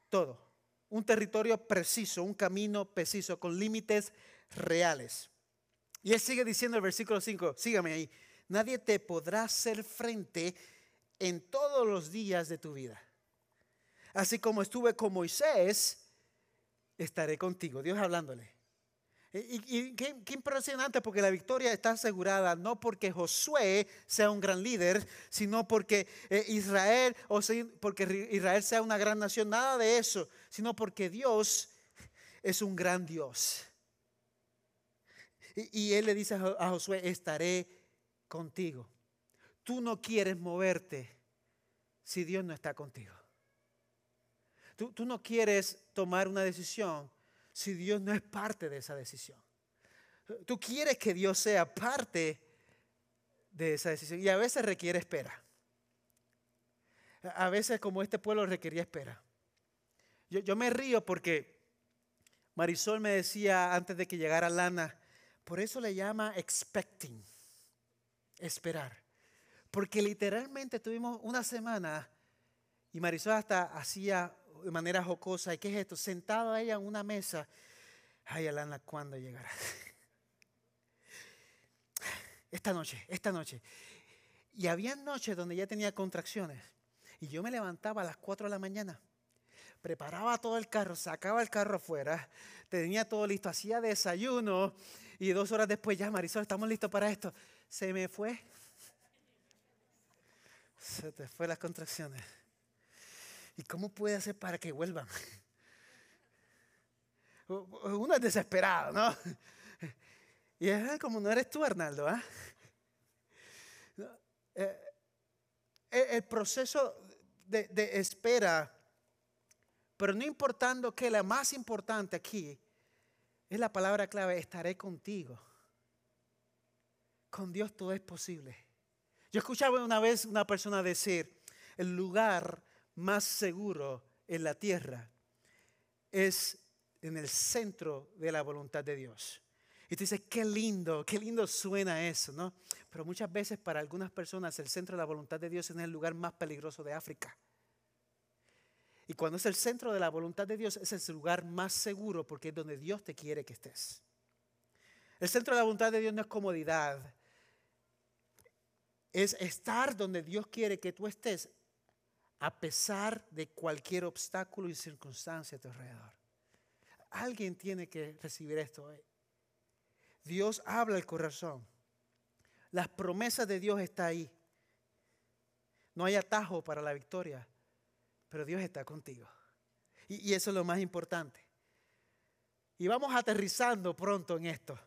todo un territorio preciso, un camino preciso, con límites reales. Y él sigue diciendo el versículo 5, sígame ahí, nadie te podrá hacer frente en todos los días de tu vida. Así como estuve con Moisés, estaré contigo. Dios hablándole. Y, qué, impresionante porque la victoria está asegurada no porque Josué sea un gran líder, sino porque eh, Israel o porque Israel sea una gran nación, nada de eso, sino porque Dios es un gran Dios. Y, y él le dice a Josué, estaré contigo. Tú no quieres moverte si Dios no está contigo. Tú, tú no quieres tomar una decisión si Dios no es parte de esa decisión. Tú quieres que Dios sea parte de esa decisión y a veces requiere espera. A veces como este pueblo requería espera. Yo, yo me río porque Marisol me decía antes de que llegara Lana, por eso le llama expecting, esperar. Porque literalmente tuvimos una semana y Marisol hasta hacía de manera jocosa, ¿y qué es esto? Sentado ella en una mesa. Ay, Alana, ¿cuándo llegará? <laughs> Esta noche, esta noche. Y había noches donde ella tenía contracciones. Y yo me levantaba a las 4 de la mañana, preparaba todo el carro, sacaba el carro afuera, tenía todo listo, hacía desayuno y dos horas después ya, Marisol, estamos listos para esto. Se me fue. <laughs> Se te fue las contracciones. ¿Y cómo puede hacer para que vuelvan? <laughs> Uno es desesperado, ¿no? <laughs> Y es como no eres tú, Arnaldo. ¿ah? <laughs> Eh, el proceso de, de, espera, pero no importando que la más importante aquí es la palabra clave, estaré contigo. Con Dios todo es posible. Yo escuchaba una vez una persona decir, el lugar más seguro en la tierra es en el centro de la voluntad de Dios. Y tú dices, qué lindo, qué lindo suena eso, ¿no? Pero muchas veces para algunas personas el centro de la voluntad de Dios es el lugar más peligroso de África. Y cuando es el centro de la voluntad de Dios es el lugar más seguro porque es donde Dios te quiere que estés. El centro de la voluntad de Dios no es comodidad, es estar donde Dios quiere que tú estés a pesar de cualquier obstáculo y circunstancia a tu alrededor. Alguien tiene que recibir esto hoy. Dios habla el corazón. Las promesas de Dios están ahí. No hay atajo para la victoria, pero Dios está contigo. Y, y eso es lo más importante. Y vamos aterrizando pronto en esto.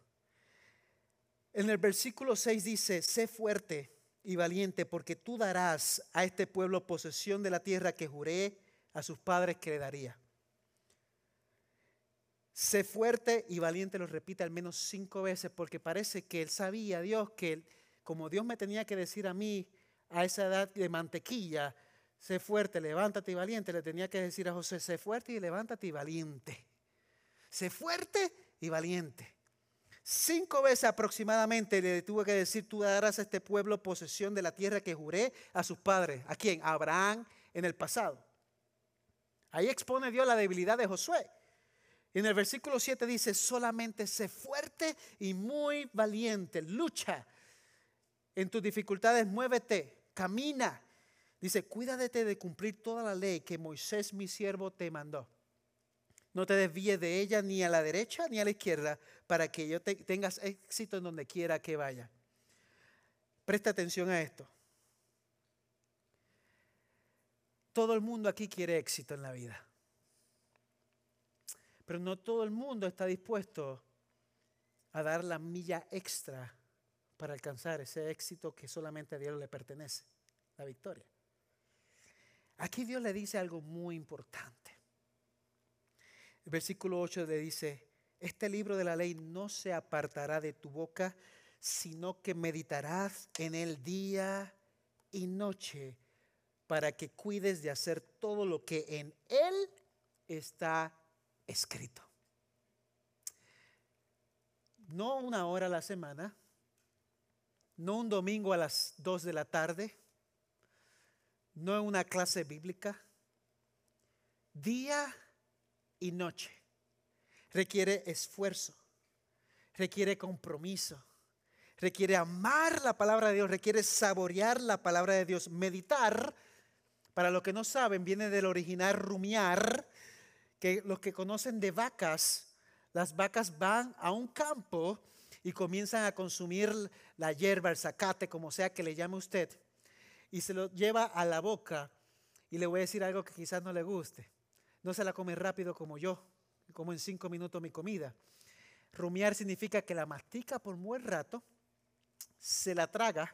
En el versículo 6 dice, sé fuerte y valiente, porque tú darás a este pueblo posesión de la tierra que juré a sus padres que le daría. Sé fuerte y valiente, lo repite al menos cinco veces, porque parece que él sabía, Dios, que como Dios me tenía que decir a mí a esa edad de mantequilla, sé fuerte, levántate y valiente, le tenía que decir a José, sé fuerte y levántate y valiente. Sé fuerte y valiente. Cinco veces aproximadamente le tuve que decir, tú darás a este pueblo posesión de la tierra que juré a sus padres. ¿A quién? A Abraham en el pasado. Ahí expone Dios la debilidad de Josué. En el versículo 7 dice, solamente sé fuerte y muy valiente, lucha. En tus dificultades muévete, camina. Dice, cuídate de cumplir toda la ley que Moisés mi siervo te mandó. No te desvíes de ella ni a la derecha ni a la izquierda para que yo tengas éxito en donde quiera que vaya. Presta atención a esto. Todo el mundo aquí quiere éxito en la vida. Pero no todo el mundo está dispuesto a dar la milla extra para alcanzar ese éxito que solamente a Dios le pertenece, la victoria. Aquí Dios le dice algo muy importante. Versículo 8 le dice, este libro de la ley no se apartará de tu boca, sino que meditarás en el día y noche para que cuides de hacer todo lo que en él está escrito. No una hora a la semana, no un domingo a las dos de la tarde, no una clase bíblica, día y noche. Requiere esfuerzo, requiere compromiso, requiere amar la palabra de Dios, requiere saborear la palabra de Dios, meditar. Para los que no saben, viene del original rumiar, que los que conocen de vacas, las vacas van a un campo y comienzan a consumir la hierba, el zacate, como sea que le llame usted, y se lo lleva a la boca. Y le voy a decir algo que quizás no le guste no se la come rápido como yo, como en cinco minutos mi comida. Rumiar significa que la mastica por un buen rato, se la traga,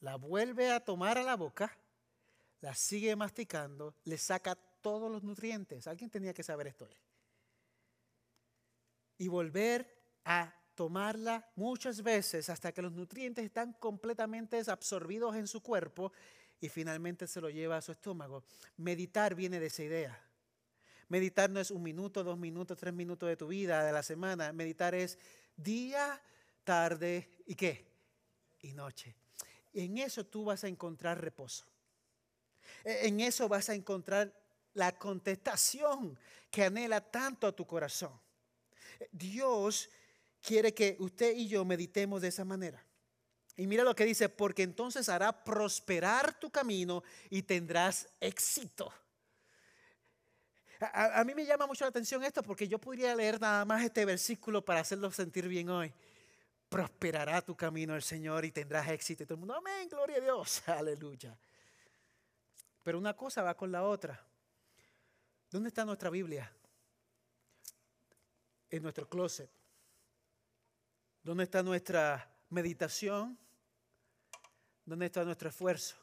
la vuelve a tomar a la boca, la sigue masticando, le saca todos los nutrientes. Alguien tenía que saber esto. Y volver a tomarla muchas veces hasta que los nutrientes están completamente absorbidos en su cuerpo y finalmente se lo lleva a su estómago. Meditar viene de esa idea. Meditar no es un minuto, dos minutos, tres minutos de tu vida, de la semana. Meditar es día, tarde y qué? Y noche. En eso tú vas a encontrar reposo. E, en eso vas a encontrar la contestación que anhela tanto a tu corazón. Dios quiere que usted y yo meditemos de esa manera. Y mira lo que dice, porque entonces hará prosperar tu camino y tendrás éxito. A, mí me llama mucho la atención esto porque yo podría leer nada más este versículo para hacerlo sentir bien hoy. Prosperará tu camino el Señor y tendrás éxito. Y todo el mundo, amén, gloria a Dios, <laughs> aleluya. Pero una cosa va con la otra. ¿Dónde está nuestra Biblia? En nuestro closet. ¿Dónde está nuestra meditación? ¿Dónde está nuestro esfuerzo?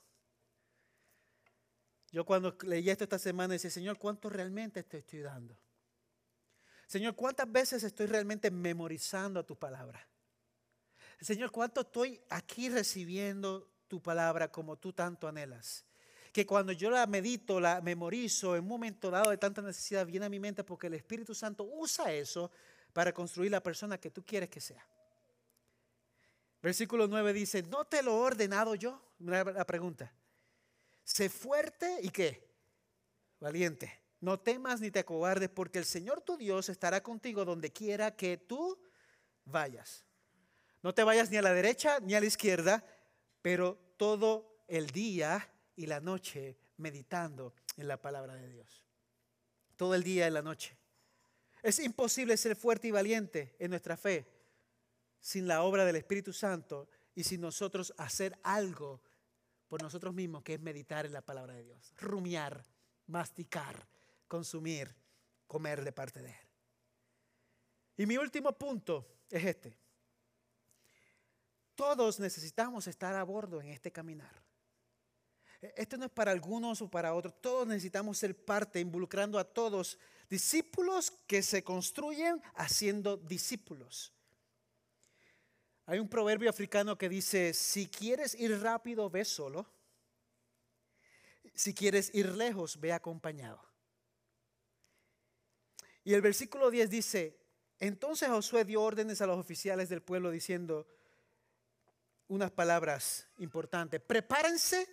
Yo cuando leí esto esta semana decía, Señor, ¿cuánto realmente te estoy dando? Señor, ¿cuántas veces estoy realmente memorizando tu palabra? Señor, ¿cuánto estoy aquí recibiendo tu palabra como tú tanto anhelas? Que cuando yo la medito, la memorizo, en un momento dado de tanta necesidad viene a mi mente porque el Espíritu Santo usa eso para construir la persona que tú quieres que sea. Versículo 9 dice, ¿no te lo he ordenado yo? La pregunta. Sé fuerte y qué? Valiente. No temas ni te acobardes porque el Señor tu Dios estará contigo donde quiera que tú vayas. No te vayas ni a la derecha ni a la izquierda, pero todo el día y la noche meditando en la palabra de Dios. Todo el día y la noche. Es imposible ser fuerte y valiente en nuestra fe sin la obra del Espíritu Santo y sin nosotros hacer algo por nosotros mismos, que es meditar en la palabra de Dios, rumiar, masticar, consumir, comer de parte de Él. Y mi último punto es este. Todos necesitamos estar a bordo en este caminar. Esto no es para algunos o para otros, todos necesitamos ser parte, involucrando a todos, discípulos que se construyen haciendo discípulos. Hay un proverbio africano que dice, si quieres ir rápido, ve solo. Si quieres ir lejos, ve acompañado. Y el versículo 10 dice, entonces Josué dio órdenes a los oficiales del pueblo diciendo unas palabras importantes. Prepárense,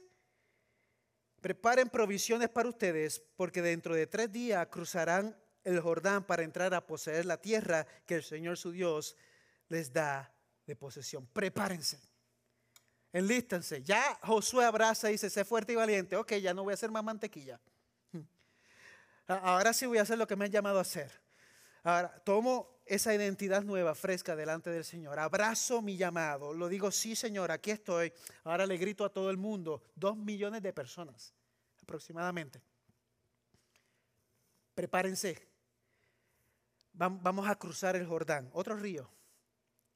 preparen provisiones para ustedes, porque dentro de tres días cruzarán el Jordán para entrar a poseer la tierra que el Señor su Dios les da de posesión. Prepárense. Enlístense. Ya Josué abraza y dice, sé fuerte y valiente. Ok, ya no voy a hacer más mantequilla. Ahora sí voy a hacer lo que me han llamado a hacer. Ahora tomo esa identidad nueva, fresca delante del Señor. Abrazo mi llamado. Lo digo, sí Señor, aquí estoy. Ahora le grito a todo el mundo. Dos millones de personas aproximadamente. Prepárense. Vamos a cruzar el Jordán, otro río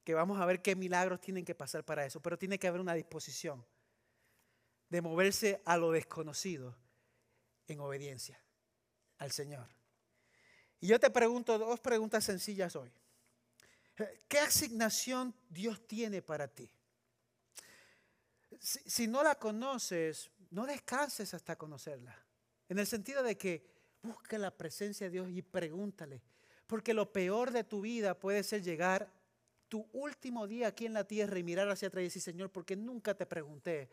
que vamos a ver qué milagros tienen que pasar para eso, pero tiene que haber una disposición de moverse a lo desconocido en obediencia al Señor. Y yo te pregunto dos preguntas sencillas hoy. ¿Qué asignación Dios tiene para ti? Si, si, no la conoces, no descanses hasta conocerla. En el sentido de que busca la presencia de Dios y pregúntale. Porque lo peor de tu vida puede ser llegar tu último día aquí en la tierra y mirar hacia atrás y decir, Señor, porque nunca te pregunté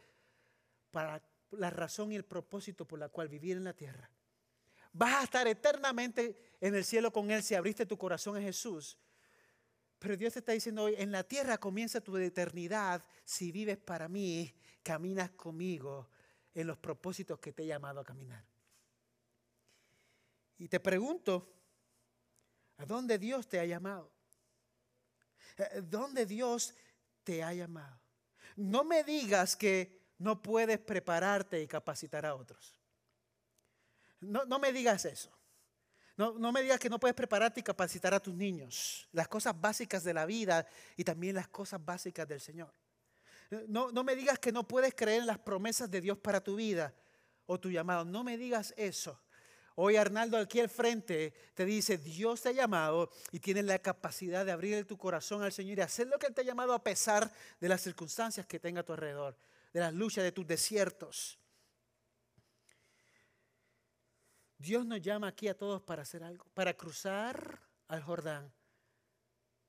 para la razón y el propósito por la cual vivir en la tierra. Vas a estar eternamente en el cielo con Él si abriste tu corazón a Jesús. Pero Dios te está diciendo hoy, en la tierra comienza tu eternidad si vives para mí, caminas conmigo en los propósitos que te he llamado a caminar. Y te pregunto, ¿a dónde Dios te ha llamado? Eh, ¿Dónde Dios te ha llamado? No me digas que no puedes prepararte y capacitar a otros. No, no me digas eso. No, no, me digas que no puedes prepararte y capacitar a tus niños. Las cosas básicas de la vida y también las cosas básicas del Señor. No, no me digas que no puedes creer en las promesas de Dios para tu vida o tu llamado. No me digas eso. Hoy Arnaldo aquí al frente te dice, Dios te ha llamado y tienes la capacidad de abrir tu corazón al Señor y hacer lo que Él te ha llamado a pesar de las circunstancias que tenga a tu alrededor, de las luchas, de tus desiertos. Dios nos llama aquí a todos para hacer algo, para cruzar al Jordán,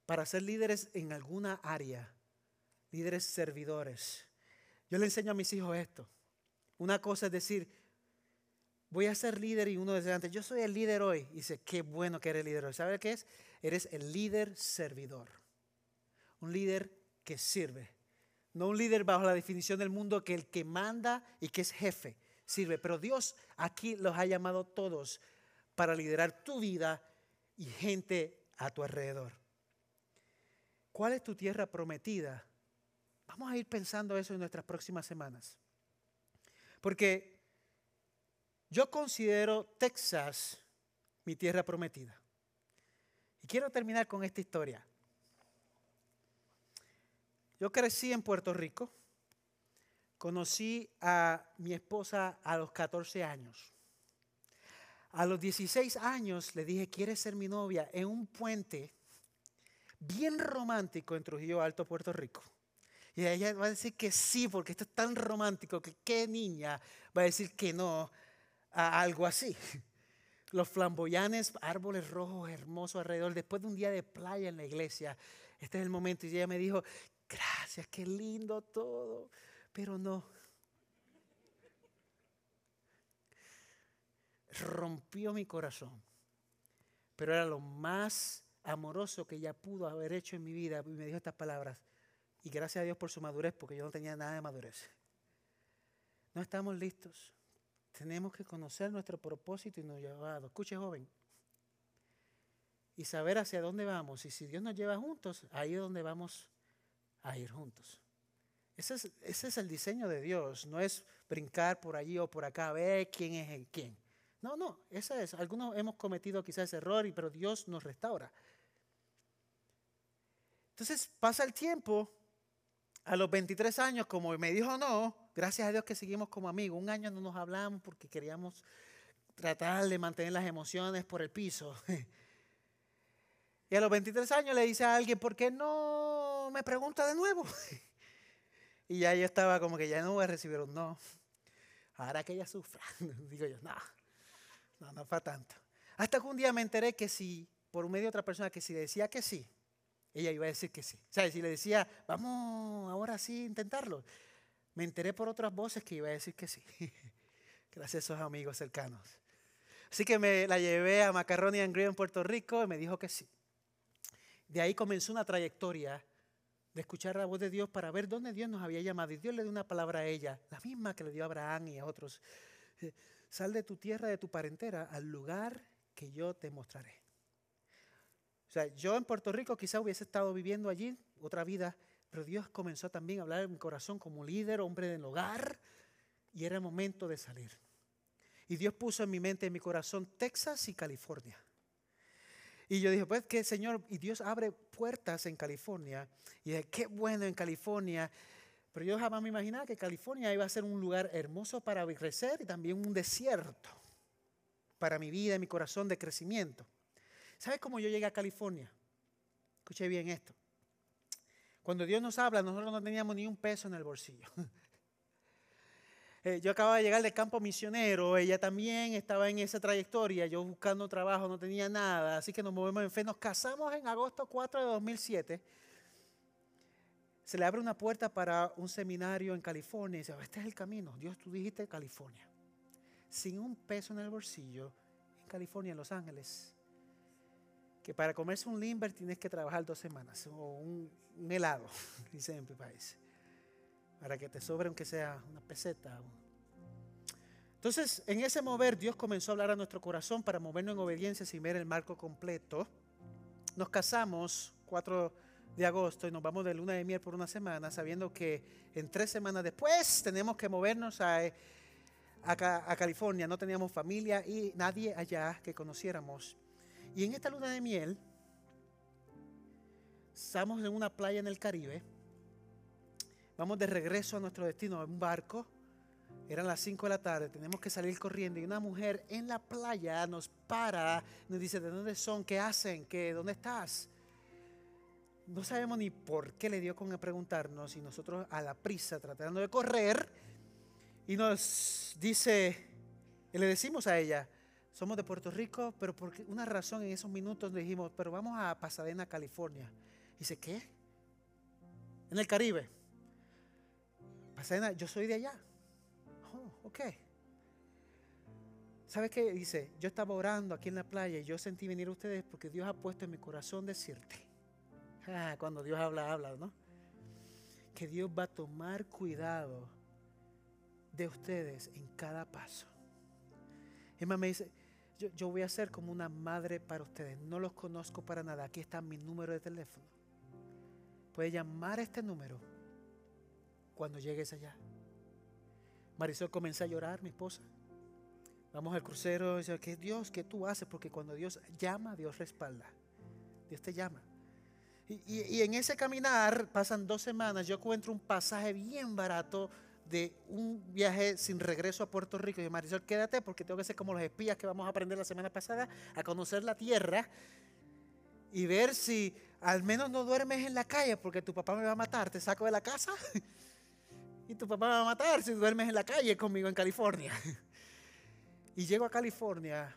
para ser líderes en alguna área, líderes servidores. Yo le enseño a mis hijos esto. Una cosa es decir, voy a ser líder y uno dice antes, yo soy el líder hoy. Y dice, qué bueno que eres líder hoy. ¿Sabe qué es? Eres el líder servidor. Un líder que sirve. No un líder bajo la definición del mundo que el que manda y que es jefe sirve. Pero Dios aquí los ha llamado todos para liderar tu vida y gente a tu alrededor. ¿Cuál es tu tierra prometida? Vamos a ir pensando eso en nuestras próximas semanas. Porque yo considero Texas mi tierra prometida. Y quiero terminar con esta historia. Yo crecí en Puerto Rico. Conocí a mi esposa a los 14 años. A los 16 años le dije, ¿quieres ser mi novia? En un puente bien romántico en Trujillo Alto, Puerto Rico. Y ella va a decir que sí, porque esto es tan romántico que qué niña va a decir que no algo así. <laughs> Los flamboyanes, árboles rojos hermosos alrededor, después de un día de playa en la iglesia. Este es el momento. Y ella me dijo, gracias, qué lindo todo, pero no. Rompió mi corazón, pero era lo más amoroso que ella pudo haber hecho en mi vida. Y me dijo estas palabras, y gracias a Dios por su madurez, porque yo no tenía nada de madurez. No estamos listos. Tenemos que conocer nuestro propósito y nuestro llamado. Escuche, joven. Y saber hacia dónde vamos. Y si Dios nos lleva juntos, ahí es donde vamos a ir juntos. Ese es, el diseño de Dios. No es brincar por allí o por acá a ver quién es el quién. No, no, esa es. Algunos hemos cometido quizás error, pero Dios nos restaura. Entonces pasa el tiempo a los 23 años, como me dijo no, gracias a Dios que seguimos como amigos. Un año no nos hablamos porque queríamos tratar de mantener las emociones por el piso. <laughs> Y a los 23 años le dice a alguien, ¿por qué no me pregunta de nuevo? <laughs> Y ya yo estaba como que ya no voy a recibir un no. Ahora que ella sufra, <laughs> digo yo, no, no, no fue tanto. Hasta que un día me enteré que si, por medio de otra persona, que si decía que sí, ella iba a decir que sí. O sea, si le decía, vamos ahora sí intentarlo, me enteré por otras voces que iba a decir que sí. <laughs> Gracias a esos amigos cercanos. Así que me la llevé a Macaroni and Grill en Puerto Rico y me dijo que sí. De ahí comenzó una trayectoria de escuchar la voz de Dios para ver dónde Dios nos había llamado. Y Dios le dio una palabra a ella, la misma que le dio a Abraham y a otros. Sal de tu tierra, de tu parentela, al lugar que yo te mostraré. O sea, yo en Puerto Rico quizá hubiese estado viviendo allí otra vida, pero Dios comenzó también a hablar en mi corazón como líder, hombre del hogar, y era el momento de salir. Y Dios puso en mi mente, en mi corazón, Texas y California. Y yo dije, pues que Señor, y Dios abre puertas en California. Y dije, qué bueno en California. Pero yo jamás me imaginaba que California iba a ser un lugar hermoso para crecer y también un desierto para mi vida y mi corazón de crecimiento. ¿Sabes cómo yo llegué a California? Escuché bien esto. Cuando Dios nos habla, nosotros no teníamos ni un peso en el bolsillo. <laughs> Eh, yo acababa de llegar del campo misionero, ella también estaba en esa trayectoria, yo buscando trabajo no tenía nada, así que nos movemos en fe. Nos casamos en agosto 4 de 2007. Se le abre una puerta para un seminario en California y dice, este es el camino. Dios, tú dijiste California. Sin un peso en el bolsillo, en California, en Los Ángeles que para comerse un limber tienes que trabajar dos semanas o un, helado, <laughs> dice en mi país, para que te sobre aunque sea una peseta. Entonces, en ese mover, Dios comenzó a hablar a nuestro corazón para movernos en obediencia sin ver el marco completo. Nos casamos 4 de agosto y nos vamos de luna de miel por una semana, sabiendo que en tres semanas después tenemos que movernos a California. No teníamos familia y nadie allá que conociéramos. Y en esta luna de miel, estamos en una playa en el Caribe, vamos de regreso a nuestro destino en un barco, Eran las 5 de la tarde, tenemos que salir corriendo y una mujer en la playa nos para, nos dice, ¿de dónde son? ¿Qué hacen? ¿Qué, ¿Dónde estás? No sabemos ni por qué le dio con preguntarnos y nosotros a la prisa tratando de correr y nos dice, y le decimos a ella, somos de Puerto Rico, pero por una razón en esos minutos dijimos, pero vamos a Pasadena, California. dice, ¿qué? En el Caribe. Pasadena, yo soy de allá. Oh, ok. ¿Sabe qué? Dice, yo estaba orando aquí en la playa y yo sentí venir a ustedes porque Dios ha puesto en mi corazón decirte. <laughs> Ah, cuando Dios habla, habla, ¿no? Que Dios va a tomar cuidado de ustedes en cada paso. Emma me dice, yo, voy a ser como una madre para ustedes. No los conozco para nada. Aquí está mi número de teléfono. Puede llamar a este número cuando llegues allá. Marisol comenzó a llorar, mi esposa. Vamos al crucero, dice, que Dios, ¿qué tú haces? Porque cuando Dios llama, Dios respalda. Dios te llama. Y, en ese caminar pasan dos semanas, yo encuentro un pasaje bien barato de un viaje sin regreso a Puerto Rico. Y Marisol, quédate porque tengo que ser como los espías que vamos a aprender la semana pasada, a conocer la tierra y ver si al menos no duermes en la calle porque tu papá me va a matar. Te saco de la casa <laughs> y tu papá me va a matar si duermes en la calle conmigo en California. <laughs> Y llego a California,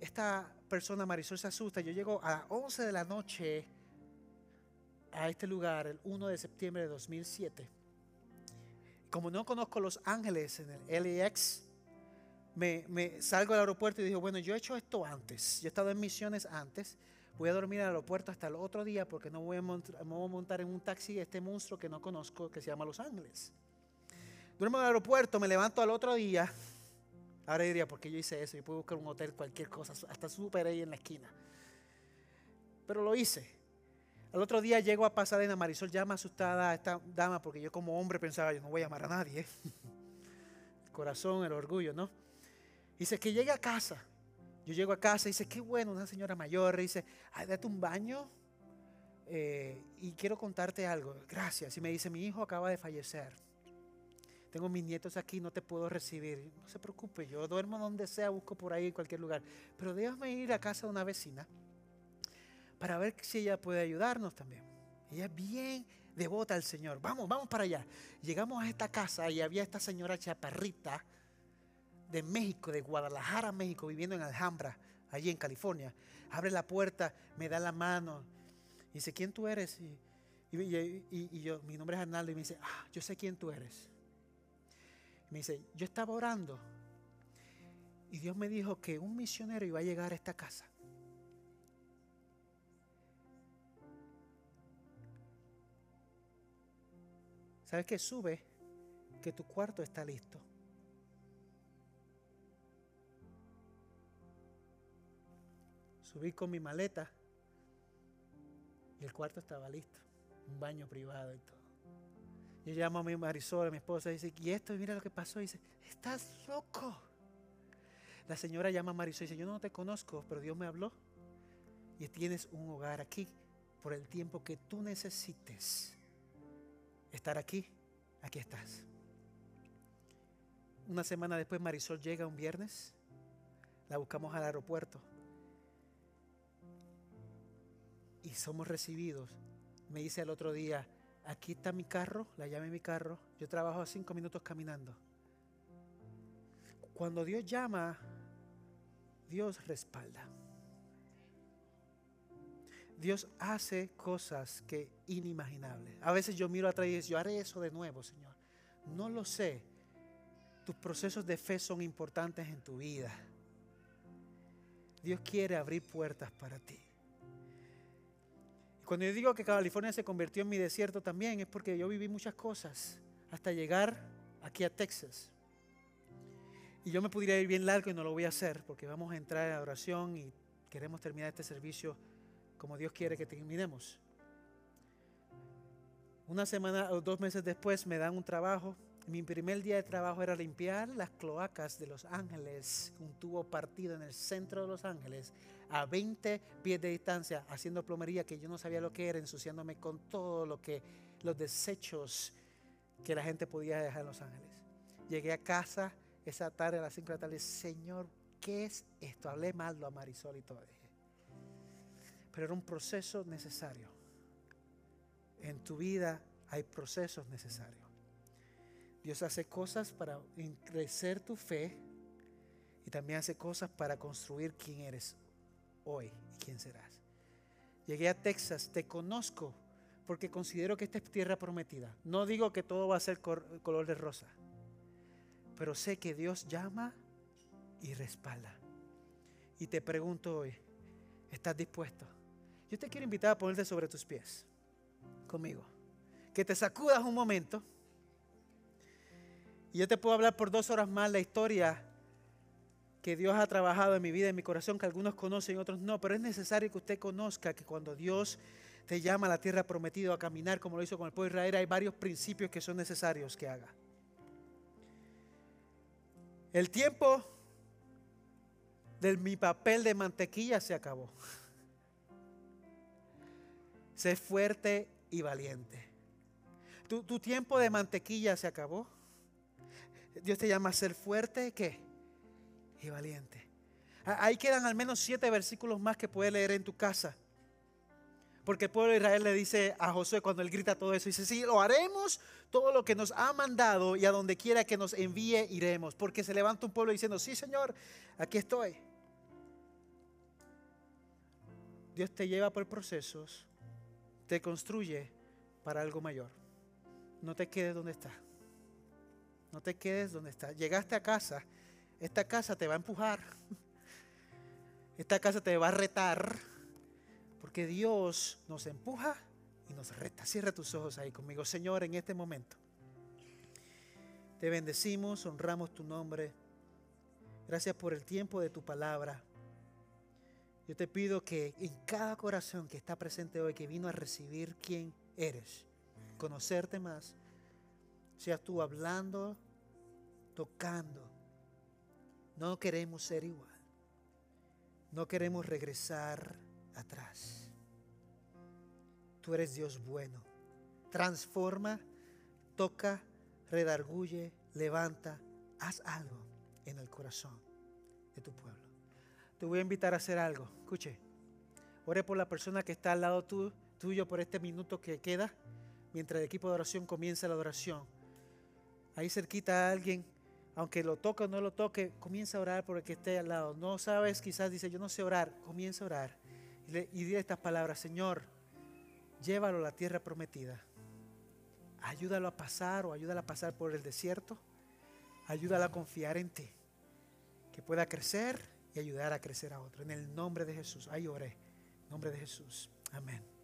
esta persona Marisol se asusta. Yo llego a las 11 de la noche a este lugar el 1 de septiembre de 2007. Como no conozco Los Ángeles en el LAX, me, me, salgo del aeropuerto y digo, bueno, yo he hecho esto antes, yo he estado en misiones antes, voy a dormir en el aeropuerto hasta el otro día porque no voy a, montar, voy a montar en un taxi este monstruo que no conozco que se llama Los Ángeles. Duermo en el aeropuerto, me levanto al otro día. Ahora diría, ¿por qué yo hice eso? Yo puedo buscar un hotel, cualquier cosa, hasta súper ahí en la esquina. Pero lo hice. Al otro día llego a Pasadena, Marisol llama asustada a esta dama porque yo como hombre pensaba, yo no voy a llamar a nadie. El <laughs> corazón, el orgullo, ¿no? Dice que llegue a casa. Yo llego a casa y dice, qué bueno, una señora mayor. dice, ay, date un baño eh, y quiero contarte algo. Gracias. Y me dice, mi hijo acaba de fallecer. Tengo mis nietos aquí, no te puedo recibir. No se preocupe, yo duermo donde sea, busco por ahí en cualquier lugar. Pero déjame ir a casa de una vecina para ver si ella puede ayudarnos también. Ella es bien devota al Señor. Vamos, vamos para allá. Llegamos a esta casa y había esta señora chaparrita de México, de Guadalajara, México, viviendo en Alhambra, allí en California. Abre la puerta, me da la mano. Y dice, ¿quién tú eres? Y, y, yo, mi nombre es Arnaldo. Y me dice, ah, yo sé quién tú eres. me dice, yo estaba orando. Y Dios me dijo que un misionero iba a llegar a esta casa. ¿Sabes qué? Sube, que tu cuarto está listo. Subí con mi maleta y el cuarto estaba listo. Un baño privado y todo. Yo llamo a mi Marisol, a mi esposa, y dice, ¿y esto? mira lo que pasó. Y dice, estás loco. La señora llama a Marisol y dice, yo no te conozco, pero Dios me habló. Y tienes un hogar aquí por el tiempo que tú necesites estar aquí, aquí estás. Una semana después Marisol llega un viernes, la buscamos al aeropuerto y somos recibidos. Me dice el otro día, aquí está mi carro, la llamé mi carro, yo trabajo a cinco minutos caminando. Cuando Dios llama, Dios respalda. Dios hace cosas que inimaginables. A veces yo miro atrás y digo, yo haré eso de nuevo, Señor. No lo sé. Tus procesos de fe son importantes en tu vida. Dios quiere abrir puertas para ti. Cuando yo digo que California se convirtió en mi desierto también es porque yo viví muchas cosas hasta llegar aquí a Texas. Y yo me pudiera ir bien largo y no lo voy a hacer porque vamos a entrar a oración y queremos terminar este servicio como Dios quiere que terminemos. Una semana o dos meses después me dan un trabajo. Mi primer día de trabajo era limpiar las cloacas de Los Ángeles, un tubo partido en el centro de Los Ángeles, a 20 pies de distancia, haciendo plomería que yo no sabía lo que era, ensuciándome con todo lo que los desechos que la gente podía dejar en Los Ángeles. Llegué a casa esa tarde a las 5 de la tarde, Señor, ¿qué es esto? Hablé mal a Marisol y todo. Pero era un proceso necesario. En tu vida hay procesos necesarios. Dios hace cosas para crecer tu fe y también hace cosas para construir quién eres hoy y quién serás. Llegué a Texas, te conozco porque considero que esta es tierra prometida. No digo que todo va a ser color de rosa, pero sé que Dios llama y respalda. Y te pregunto hoy, ¿estás dispuesto? Yo te quiero invitar a ponerte sobre tus pies conmigo. Que te sacudas un momento. Y yo te puedo hablar por dos horas más la historia que Dios ha trabajado en mi vida, en mi corazón, que algunos conocen y otros no, pero es necesario que usted conozca que cuando Dios te llama a la tierra prometida a caminar como lo hizo con el pueblo de Israel, hay varios principios que son necesarios que haga. El tiempo de mi papel de mantequilla se acabó. Sé fuerte y valiente. Tu, tiempo de mantequilla se acabó. Dios te llama a ser fuerte, ¿qué? Y valiente. Ahí quedan al menos siete versículos más que puedes leer en tu casa. Porque el pueblo de Israel le dice a Josué cuando él grita todo eso, dice, sí, lo haremos todo lo que nos ha mandado y a donde quiera que nos envíe iremos. Porque se levanta un pueblo diciendo, sí Señor, aquí estoy. Dios te lleva por procesos, te construye para algo mayor. No te quedes donde estás. No te quedes donde estás. Llegaste a casa, esta casa te va a empujar. <laughs> Esta casa te va a retar porque Dios nos empuja y nos reta. Cierra tus ojos ahí conmigo, Señor, en este momento. Te bendecimos, honramos tu nombre. Gracias por el tiempo de tu palabra. Yo te pido que en cada corazón que está presente hoy, que vino a recibir quién eres, conocerte más, seas tú hablando, tocando. No queremos ser igual. No queremos regresar atrás. Tú eres Dios bueno. Transforma, toca, redarguye, levanta, haz algo en el corazón de tu pueblo. Te voy a invitar a hacer algo. Escuche, ore por la persona que está al lado tuyo por este minuto que queda, mientras el equipo de oración comienza la oración. Ahí cerquita a alguien, aunque lo toque o no lo toque, comienza a orar por el que esté al lado. No sabes, quizás dice, yo no sé orar, comienza a orar y dile estas palabras, Señor, llévalo a la tierra prometida. Ayúdalo a pasar o ayúdalo a pasar por el desierto. Ayúdalo a confiar en ti. Que pueda crecer ayudar a crecer a otro. En el nombre de Jesús. Ahí oré. En nombre de Jesús. Amén.